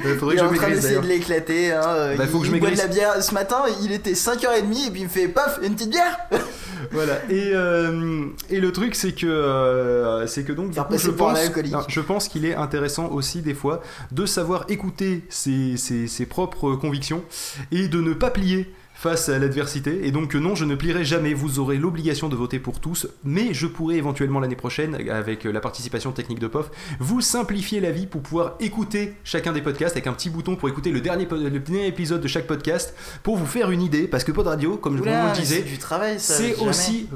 Euh, faudrait
Il
que
est
je
en train d'essayer de l'éclater. Hein.
Bah, faut
il
que je
il boit de la bière. Ce matin, il était 5h30 et puis il me fait paf, une petite bière.
Voilà. Et, euh, et le truc, c'est que, euh, c'est que donc, du coup, je pense,
alcoolique.
non, je pense qu'il est intéressant aussi des fois de savoir écouter ses, ses- ses propres convictions et de ne pas plier face à l'adversité. Et donc, non, je ne plierai jamais. Vous aurez l'obligation de voter pour tous, mais je pourrai éventuellement l'année prochaine, avec la participation technique de POF, vous simplifier la vie pour pouvoir écouter chacun des podcasts avec un petit bouton pour écouter le dernier, po- le dernier épisode de chaque podcast pour vous faire une idée. Parce que Pod Radio, comme je vous le disais,
c'est
aussi,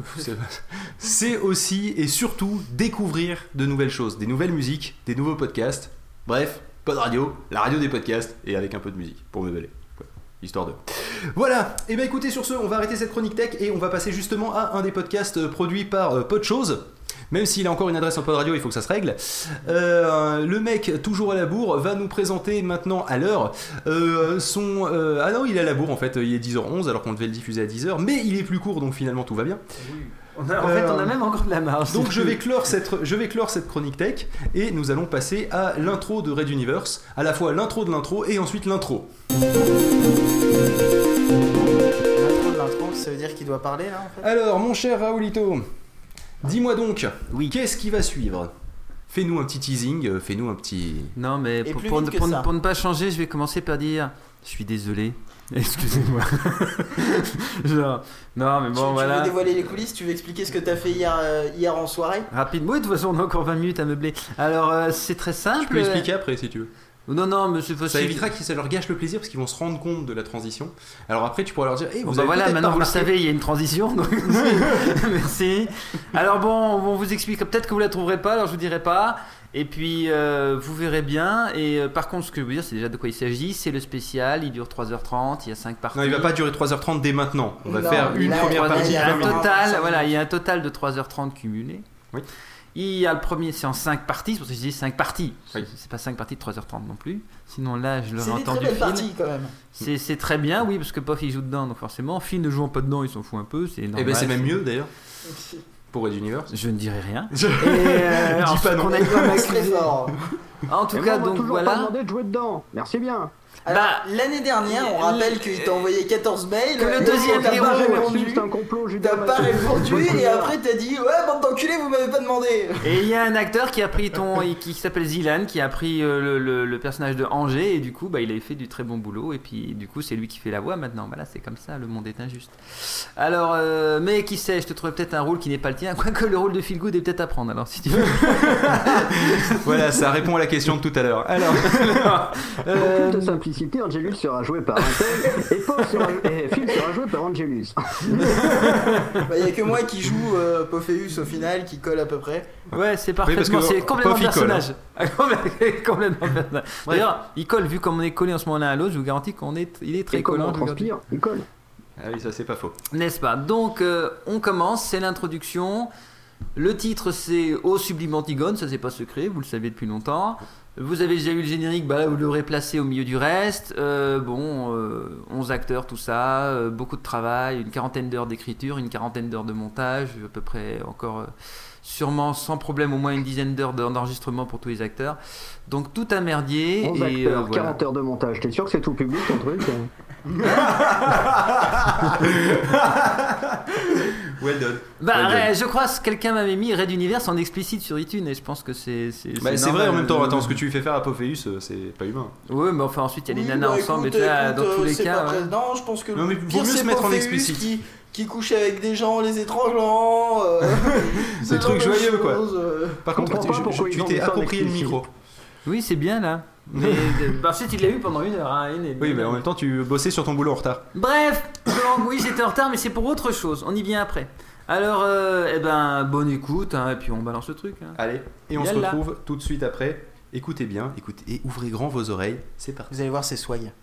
c'est- aussi et surtout découvrir de nouvelles choses, des nouvelles musiques, des nouveaux podcasts. Bref, de radio, la radio des podcasts et avec un peu de musique pour me balayer. Voilà, Histoire de. Voilà. Et bien écoutez, sur ce, on va arrêter cette chronique tech et on va passer justement à un des podcasts euh, produits par euh, Podchose. Même s'il a encore une adresse en pod radio, il faut que ça se règle. Euh, le mec, toujours à la bourre, va nous présenter maintenant à l'heure euh, son. ah non, il est à la bourre en fait, il est 10h11 alors qu'on devait le diffuser à 10h, mais il est plus court donc finalement tout va bien.
On a- en fait, on a même encore de la marge.
Donc je vais, clore cette, je vais clore cette chronique tech et nous allons passer à l'intro de Red Universe, à la fois l'intro de l'intro et ensuite l'intro.
L'intro ça veut dire qu'il doit parler là en fait
Alors mon cher Raoulito, dis-moi donc,
Oui.
qu'est-ce qui va suivre? Fais-nous un petit teasing, euh, fais-nous un petit...
Non, mais pour, ne-
que
pour ne-
ça.
pour ne pas changer, je vais commencer par dire Je suis désolé. Excusez-moi. Genre, non, mais
Tu-
bon,
tu,
voilà.
veux dévoiler les coulisses? Tu veux expliquer ce que t'as fait hier, euh, hier en soirée?
Rapide. Oui, de toute façon, on a encore 20 minutes à meubler. Alors, euh, c'est très simple.
Tu peux expliquer après si tu veux.
Non, non, mais c'est
Ça évitera que ça leur gâche le plaisir parce qu'ils vont se rendre compte de la transition. Alors après tu pourras leur dire, hey,
Bon,
vous
bah
avez
voilà,
peut-être
maintenant vous le savez, il y a une transition. donc- Merci. Alors bon, on vous explique. Peut-être que vous la trouverez pas, alors je vous dirai pas. Et puis euh, vous verrez bien. Et euh, par contre, ce que je veux dire, c'est déjà de quoi il s'agit. C'est le spécial. Il dure 3h30. Il y a 5 parties.
Non, il va pas durer 3h30 dès maintenant. On va
Non,
faire une
là,
première partie.
Il y a un
20 minutes.
total, voilà, il y a un total de 3h30 cumulé.
Oui.
Il y a le premier, c'est en 5 parties, c'est pour ça que je dis 5 parties.
Oui.
C'est pas 5 parties de 3h30 non plus. Sinon là, je l'aurais
C'est
entendu
parties quand même.
C'est c'est très bien, oui, parce que Pof il joue dedans, donc forcément. Phil ne jouant pas dedans, il s'en fout un peu, c'est normal.
Et ben c'est même mieux d'ailleurs pour Red Universe.
Je ne dirai rien.
Je-
Et euh,
Dis pas non.
qu'on a
C'est
m'accuser.
fort.
En tout
Et
cas,
moi, on m'a
donc
toujours pas
voilà.
demandé de jouer dedans. Merci bien.
Alors,
Bah,
l'année dernière, on rappelle qu'il t'a envoyé 14 mails.
Que le deuxième
t'as pas répondu.
C'est un complot
T'as pas répondu et après t'as dit Ouais, bande d'enculés, vous m'avez pas demandé.
Et il y a un acteur qui a pris ton, qui s'appelle Zilan, qui a pris euh, le, le- le personnage de Angers et du coup, bah, il avait fait du très bon boulot et puis du coup, c'est lui qui fait la voix maintenant. Voilà, c'est comme ça, le monde est injuste. Alors, euh, mais qui sait, je te trouvais peut-être un rôle qui n'est pas le tien, quoique le rôle de Feel Good est peut-être à prendre. Alors, si tu veux.
Voilà, ça répond à la question de tout à l'heure. Alors,
Euh,
En toute simplicité, Angelus sera joué par un tel et, Paul sera, et Phil sera joué par Angelus.
Bah, y a que moi qui joue euh, Pophéus au final, qui colle à peu près.
Ouais, c'est
parce
parfaitement,
que
c'est complètement
il colle,
personnage. complètement personnage. D'ailleurs, il colle, vu comme on est collé en ce moment l'un à l'autre, je vous garantis qu'on est, il est très
Et comme
collant.
on
vous garantis.
transpire, il colle.
ah oui, ça c'est pas faux.
N'est-ce pas? Donc, euh, on commence, c'est l'introduction. Le titre, c'est Au Sublime Antigone, ça c'est pas secret, vous le savez depuis longtemps. Vous avez déjà eu le générique, bah là vous l'aurez placé au milieu du reste. Euh, bon, euh, 11 acteurs, tout ça, euh, beaucoup de travail, une quarantaine d'heures d'écriture, une quarantaine d'heures de montage, à peu près encore, euh, sûrement sans problème, au moins une dizaine d'heures d'enregistrement pour tous les acteurs. Donc tout un merdier.
11
et,
acteurs,
euh, voilà.
40 heures de montage. T'es sûr que c'est tout public ton truc hein?
Well done.
Bah,
ouais,
je crois que quelqu'un m'avait mis Red Universe en explicite sur iTunes et je pense que c'est. C'est
Bah, vrai en même temps, attends, ce que tu lui fais faire à Pophéus, euh, c'est pas humain.
Ouais, mais enfin ensuite il y a les
Oui,
nanas
bah,
ensemble
écoute,
et tout là,
écoute,
dans tous
euh,
les cas.
pas
ouais.
très- Non, je pense que
Non, mais
le
vaut mieux
c'est
se mettre en explicite.
Qui, qui couche avec des gens, les étranglant. euh,
C'est truc joyeux, quoi.
euh.
Par contre, tu- t'es approprié le micro.
Oui, c'est bien là. Mais euh, bah, ensuite il l'a eu pendant une heure. hein, une
Oui, mais en même temps, tu bossais sur ton boulot en retard.
Bref, donc oui j'étais en retard, mais c'est pour autre chose. On y vient après. Alors, euh, eh ben, bonne écoute, hein, et puis on balance le truc. hein.
Allez, et on se retrouve tout de suite après. Écoutez bien, écoutez et ouvrez grand vos oreilles. C'est parti.
Vous allez voir, c'est swag.